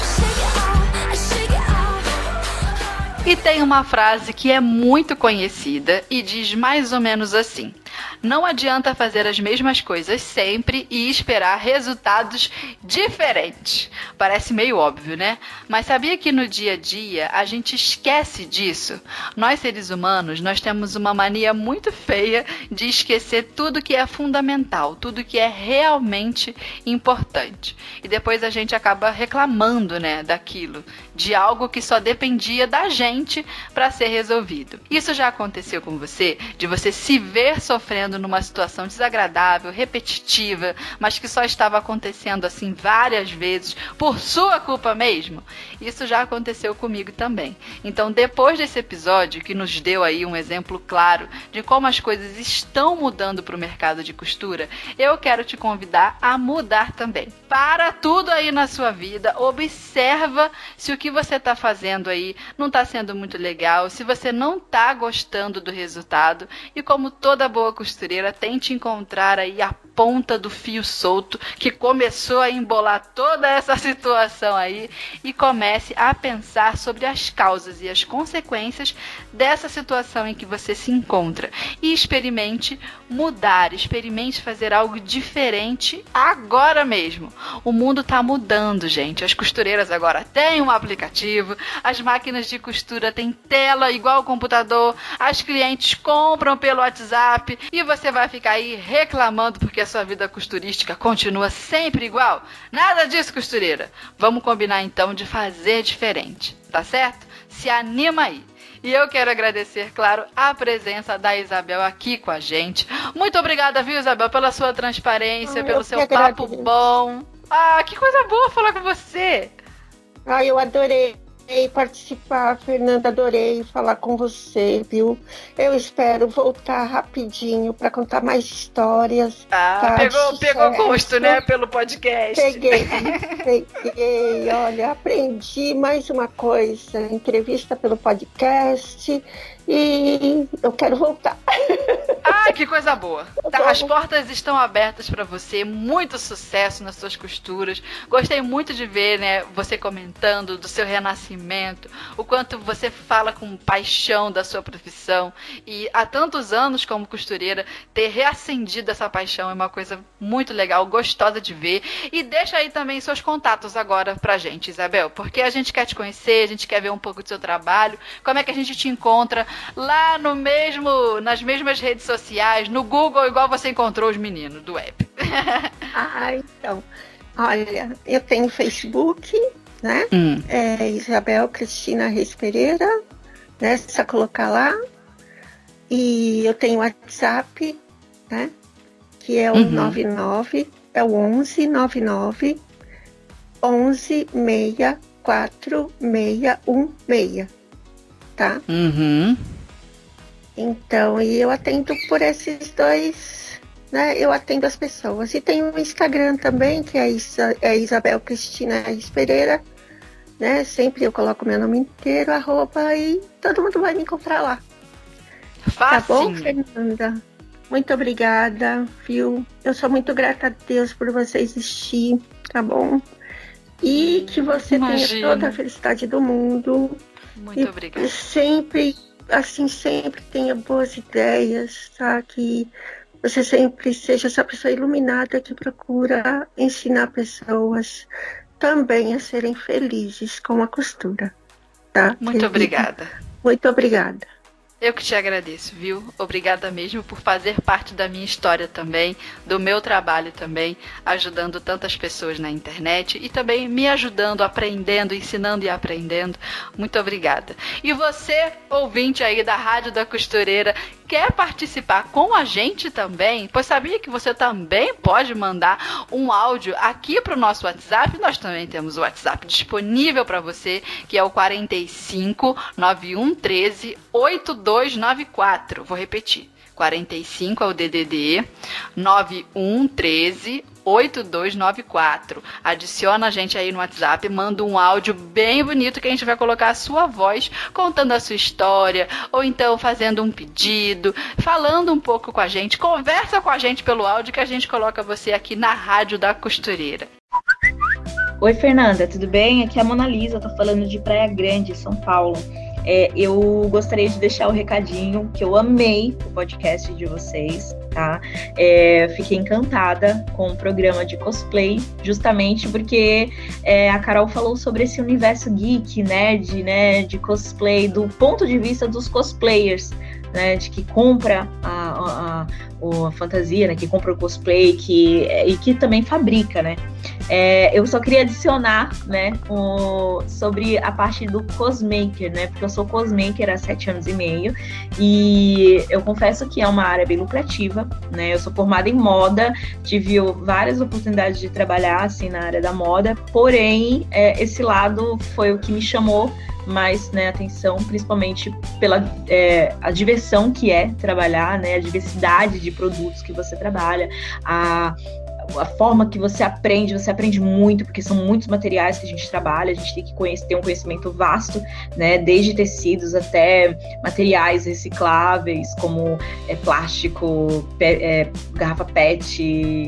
E tem uma frase que é muito conhecida e diz mais ou menos assim: não adianta fazer as mesmas coisas sempre e esperar resultados diferentes. Parece meio óbvio, né? Mas sabia que no dia a dia a gente esquece disso? Nós seres humanos, nós temos uma mania muito feia de esquecer tudo que é fundamental, tudo que é realmente importante. E depois a gente acaba reclamando, né, daquilo, de algo que só dependia da gente para ser resolvido. Isso já aconteceu com você? De você se ver sofrendo numa situação desagradável, repetitiva, mas que só estava acontecendo assim várias vezes por sua culpa mesmo? Isso já aconteceu comigo também. Então, depois desse episódio que nos deu aí um exemplo claro de como as coisas estão mudando para o mercado de costura, eu quero te convidar a mudar também. Para tudo aí na sua vida, observa se o que você está fazendo aí não está sendo muito legal, se você não está gostando do resultado. E como toda boa costureira, tente encontrar aí a ponta do fio solto que começou a embolar toda essa situação aí e comece a pensar sobre as causas e as consequências dessa situação em que você se encontra e experimente mudar, experimente fazer algo diferente agora mesmo. O mundo está mudando, gente. As costureiras agora têm um aplicativo, as máquinas de costura têm tela igual ao computador, as clientes compram pelo WhatsApp e você vai ficar aí reclamando porque a sua vida costurística continua sempre igual. Nada disso, costureira. Vamos combinar então de fazer diferente, tá certo? Se anima aí. E eu quero agradecer, claro, a presença da Isabel aqui com a gente. Muito obrigada, viu, Isabel, pela sua transparência, ah, pelo seu papo bom. Ah, que coisa boa falar com você. Ah, eu adorei participar, Fernanda. Adorei falar com você, viu? Eu espero voltar rapidinho para contar mais histórias. Ah, tá? pegou, pegou gosto, né? Pelo podcast. Peguei, peguei. Olha, aprendi mais uma coisa. Entrevista pelo podcast e eu quero voltar. Ah, que coisa boa. Tá, as portas estão abertas para você. Muito sucesso nas suas costuras. Gostei muito de ver, né, você comentando do seu renascimento, o quanto você fala com paixão da sua profissão e há tantos anos como costureira ter reacendido essa paixão é uma coisa muito legal, gostosa de ver. E deixa aí também seus contatos agora pra gente, Isabel, porque a gente quer te conhecer, a gente quer ver um pouco do seu trabalho. Como é que a gente te encontra? lá no mesmo, nas mesmas redes sociais, no Google, igual você encontrou os meninos do web. ah, então. Olha, eu tenho Facebook, né? Hum. É Isabel Cristina Reis Pereira, né? Só colocar lá. E eu tenho WhatsApp, né? Que é o uhum. 99, é o 11 99 11 64 616 tá? Uhum. Então, e eu atendo por esses dois, né? Eu atendo as pessoas. E tem o Instagram também, que é, Isa, é Isabel Cristina Pereira, né? Sempre eu coloco meu nome inteiro, arroba, e todo mundo vai me encontrar lá. Fácil. Tá bom, Fernanda? Muito obrigada, viu? Eu sou muito grata a Deus por você existir, tá bom? E que você Imagina. tenha toda a felicidade do mundo, muito e obrigada. Sempre, assim, sempre tenha boas ideias, tá? Que você sempre seja essa pessoa iluminada que procura ensinar pessoas também a serem felizes com a costura, tá? Muito obrigada. Muito obrigada. Eu que te agradeço, viu? Obrigada mesmo por fazer parte da minha história também, do meu trabalho também, ajudando tantas pessoas na internet e também me ajudando, aprendendo, ensinando e aprendendo. Muito obrigada. E você, ouvinte aí da Rádio da Costureira, quer participar com a gente também? Pois sabia que você também pode mandar um áudio aqui para o nosso WhatsApp? Nós também temos o WhatsApp disponível para você, que é o 45 9113 8294. Vou repetir. 45 é o DDD 9113 8294. Adiciona a gente aí no WhatsApp, manda um áudio bem bonito que a gente vai colocar a sua voz contando a sua história, ou então fazendo um pedido, falando um pouco com a gente. Conversa com a gente pelo áudio que a gente coloca você aqui na Rádio da Costureira. Oi, Fernanda, tudo bem? Aqui é a Mona Lisa, tô falando de Praia Grande, São Paulo. É, eu gostaria de deixar o recadinho que eu amei o podcast de vocês, tá? É, fiquei encantada com o programa de cosplay, justamente porque é, a Carol falou sobre esse universo geek, nerd, né, de cosplay, do ponto de vista dos cosplayers né, de que compra a, a, a fantasia, né, que compra o cosplay, que, e que também fabrica, né. É, eu só queria adicionar, né, o, sobre a parte do cosmaker, né, porque eu sou cosmaker há sete anos e meio e eu confesso que é uma área bem lucrativa, né, eu sou formada em moda, tive várias oportunidades de trabalhar, assim, na área da moda, porém, é, esse lado foi o que me chamou mais né, atenção, principalmente pela é, a diversão que é trabalhar, né, a diversidade de produtos que você trabalha, a, a forma que você aprende, você aprende muito, porque são muitos materiais que a gente trabalha, a gente tem que conhecer, ter um conhecimento vasto, né, desde tecidos até materiais recicláveis, como é, plástico, é, garrafa PET,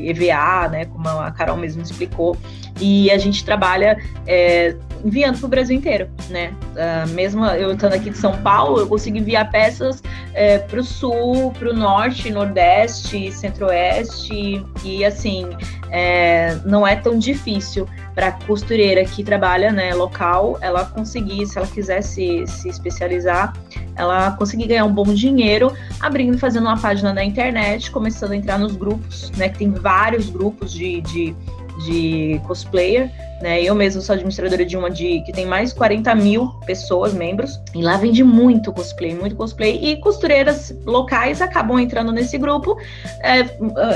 EVA, né, como a Carol mesmo explicou, e a gente trabalha é, enviando para o Brasil inteiro, né? Uh, mesmo eu estando aqui de São Paulo, eu consigo enviar peças é, para o sul, para o norte, nordeste, centro-oeste e assim é, não é tão difícil para costureira que trabalha né, local, ela conseguir, se ela quiser se, se especializar, ela conseguir ganhar um bom dinheiro, abrindo, fazendo uma página na internet, começando a entrar nos grupos, né? Que tem vários grupos de, de de cosplayer, né? Eu mesmo sou administradora de uma de que tem mais de 40 mil pessoas, membros, e lá vende muito cosplay, muito cosplay, e costureiras locais acabam entrando nesse grupo, é,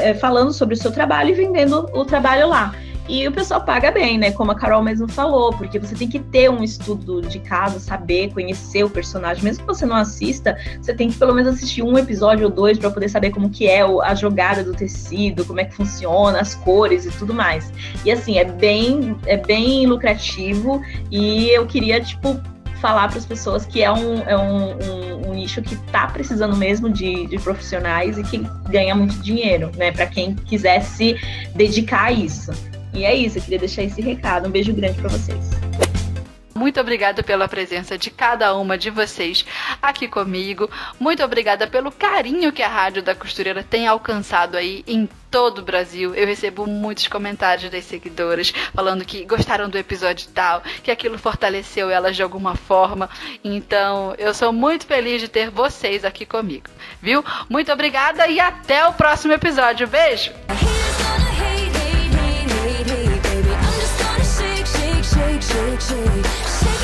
é, falando sobre o seu trabalho e vendendo o trabalho lá. E o pessoal paga bem, né? Como a Carol mesmo falou, porque você tem que ter um estudo de caso, saber, conhecer o personagem. Mesmo que você não assista, você tem que pelo menos assistir um episódio ou dois para poder saber como que é a jogada do tecido, como é que funciona, as cores e tudo mais. E assim, é bem, é bem lucrativo e eu queria, tipo, falar para as pessoas que é um, é um, um, um nicho que está precisando mesmo de, de, profissionais e que ganha muito dinheiro, né? Para quem quiser se dedicar a isso. E é isso, eu queria deixar esse recado. Um beijo grande para vocês. Muito obrigada pela presença de cada uma de vocês aqui comigo. Muito obrigada pelo carinho que a Rádio da Costureira tem alcançado aí em todo o Brasil. Eu recebo muitos comentários das seguidoras falando que gostaram do episódio tal, que aquilo fortaleceu elas de alguma forma. Então, eu sou muito feliz de ter vocês aqui comigo, viu? Muito obrigada e até o próximo episódio. Beijo! poetry.